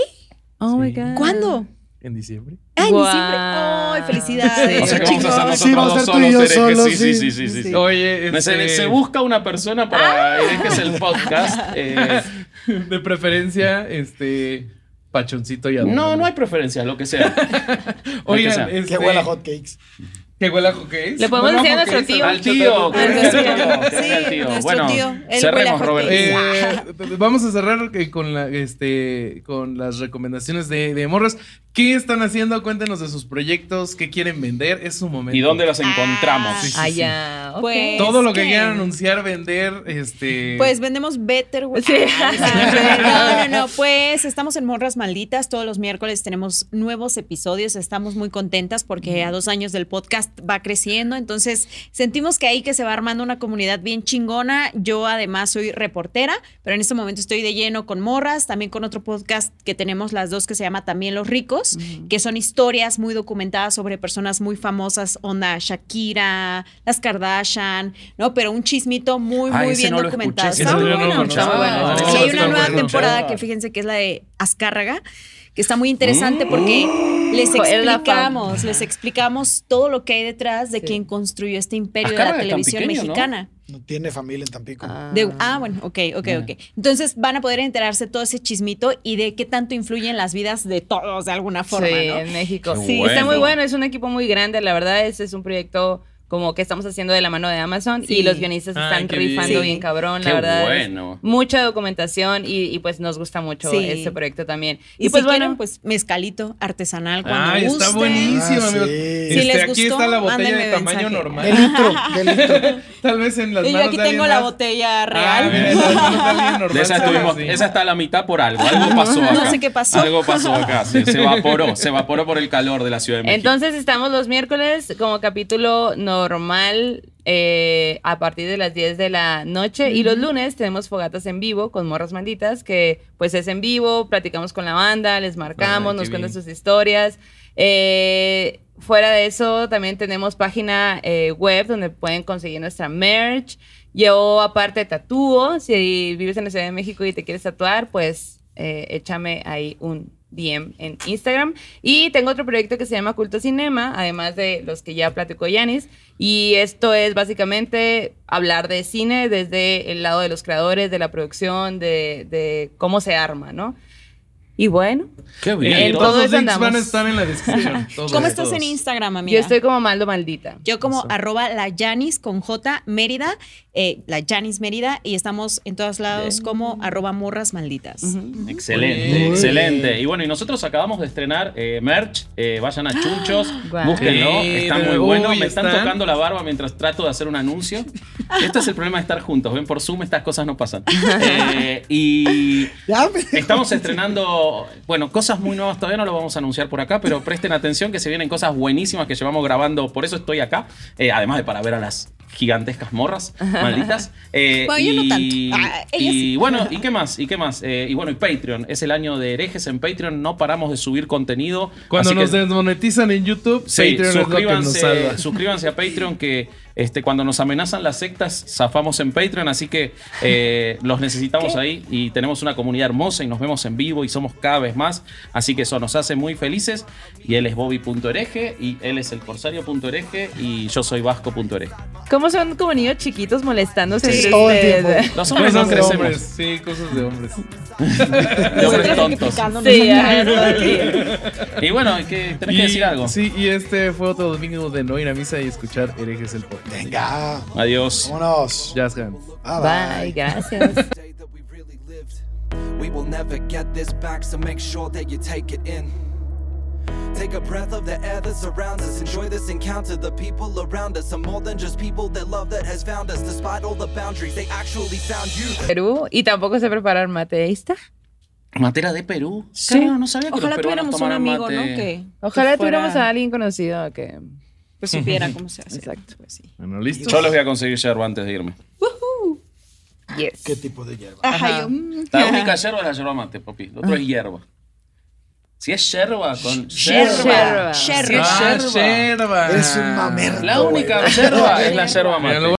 Oh my Sí. God. ¿Cuándo? en diciembre. Ah, en diciembre. ¡Ay, felicidades! O sea que vamos a Sí, vamos a ser tú y yo solos, Sí, sí, sí. sí, sí, sí, sí. Oye, Se, este, se busca una persona para herejes el podcast. eh, de preferencia, este, pachoncito y adorable. no, no hay preferencias, lo que sea. Oigan, Lo que sea. este, Que huela a hotcakes. que huela a hotcakes. Le podemos decir a nuestro tío. Al tío, tío. Bueno, cerremos, Robert. Eh, vamos a cerrar eh, con la este con las recomendaciones de, de morras. ¿Qué están haciendo? Cuéntenos de sus proyectos, qué quieren vender, es su momento. ¿Y dónde los encontramos? Ah, Sí, sí, Ah, sí. Pues- Todo lo que ¿qué? quieran anunciar, vender, este. Pues vendemos Better. Ah, No, no, no. Pues estamos en Morras Malditas. Todos los miércoles tenemos nuevos episodios. Estamos muy contentas porque a dos años del podcast va creciendo. Entonces sentimos que ahí que se va armando una comunidad bien chingona. Yo además soy reportera, pero en este momento estoy de lleno con Morras, también con otro podcast que tenemos las dos que se llama También Los Ricos, que son historias muy documentadas sobre personas muy famosas, onda Shakira, las Kardashian, ¿no? Pero un chismito muy, Ah, muy bien no documentado. Está muy bueno. bueno. Ah, hay una nueva temporada que fíjense que es la de Azcárraga, que está muy interesante porque les Mm. Es la explicamos, les explicamos todo lo que hay detrás de Sí. quien construyó este imperio de Azcárraga la es tan televisión pequeño, ¿no? mexicana. No tiene familia en Tampico. Ah. De- ah, bueno, ok, ok, ok. Entonces van a poder enterarse todo ese chismito y de qué tanto influye en las vidas de todos de alguna forma, sí, ¿no? en México. Qué Sí, bueno. está muy bueno, es un equipo muy grande, la verdad, ese es un proyecto como que estamos haciendo de la mano de Amazon Sí. y los guionistas Ay, están bien. rifando Sí. bien cabrón, Qué la verdad. bueno. Mucha documentación y, y, pues nos gusta mucho Sí. este proyecto también. Y, Y, pues si bueno, quieren, pues mezcalito artesanal cuando Ay, está buenísimo, Ah, amigo. sí. Este, Si les aquí gustó, está la botella de tamaño mensaje. De normal. litro, de litro. Tal vez en las Y yo manos aquí de tengo la más. botella Ah, real. mira, manos de normal De esa, está a la mitad por algo. Algo pasó acá. No sé qué pasó. Algo pasó acá. Se, se evaporó. Se evaporó por el calor de la Ciudad de México. Entonces estamos los miércoles como capítulo normal eh, a partir de las 10 de la noche y los lunes tenemos fogatas en vivo con Morras Malditas que pues es en vivo, platicamos con la banda, les marcamos, nos cuentan sus historias. Eh, fuera de eso también tenemos página eh, web donde pueden conseguir nuestra merch. Yo aparte tatúo, si vives en la Ciudad de México y te quieres tatuar, pues échame ahí un DM en Instagram. Y tengo otro proyecto que se llama Culto Cinema, además de los que ya platicó Yanis. Y esto es básicamente hablar de cine desde el lado de los creadores, de la producción, de, de cómo se arma, ¿no? Y bueno, Qué bien. en todos todo los eso links van a estar en la descripción. todos, ¿Cómo estás todos. en Instagram, amiga? yo estoy como Maldo Maldita. Yo como Eso. arroba la Yanis con J Mérida, eh, la Yanis Mérida, y estamos en todos lados como arroba morras malditas. Excelente, excelente. Y bueno, y nosotros acabamos de estrenar eh, merch. eh, vayan a Chunchos, Guau. búsquenlo. Sí, Está muy bueno. uy, Me están está. tocando la barba mientras trato de hacer un anuncio. Este es el problema de estar juntos. Ven, por Zoom estas cosas no pasan. Eh, y Ya Estamos estrenando, bueno, cosas muy nuevas, todavía no lo vamos a anunciar por acá, pero presten atención que se vienen cosas buenísimas que llevamos grabando, por eso estoy acá, eh, además de para ver a las gigantescas morras, malditas. Eh, Bueno, yo no y, tanto. Ah, y sí. bueno, ¿y qué más? ¿Y qué más? Eh, y bueno, y Patreon, es el año de herejes en Patreon, no paramos de subir contenido. Cuando así nos que- desmonetizan en YouTube, Sí, Patreon es lo que nos suscríbanse, salva. suscríbanse a Patreon que este, cuando nos amenazan las sectas, zafamos en Patreon, así que eh, los necesitamos ahí y tenemos una comunidad hermosa y nos vemos en vivo y somos cada vez más, así que eso nos hace muy felices y él es Bobby.hereje y él es el Corsario.hereje y yo soy Vasco.hereje. ¿Cómo son como niños chiquitos molestándose Sí, entre todo el ustedes? tiempo. Los hombres no crecemos. hombres, sí, cosas de hombres. De hombres tontos. Sí. Y bueno, que tenés que decir algo. Sí, y este fue otro domingo de no ir a misa y escuchar herejes el podcast. Venga, Adiós. vámonos. Jazz hands. Bye, Bye, gracias. day that we really lived. We We will never get this back, so make sure that you take it in. Take a breath of the air that surrounds us. Enjoy this encounter. The people around us are more than just people. Their love that has found us. Despite all the boundaries, they actually found you. Perú y tampoco sé preparar mate. ¿Ahí está? Matera de Perú. Sí. Claro, no sabía que Ojalá los peruanos tuviéramos un amigo, mate. ¿no? Que Ojalá que fuera- tuviéramos a alguien conocido que... Pues supiera cómo se hace. Exacto. Pues sí. Bueno, listo. Yo les voy a conseguir yerba antes de irme. Yes. ¿Qué tipo de hierba? Ajá, yo, mm. La única yerba es la yerba mate, papi. Lo otro es hierba. Si es yerba con Yerba. Si Yerba. es Ah, yerba. yerba. Un mamerto. La única yerba es la yerba mate.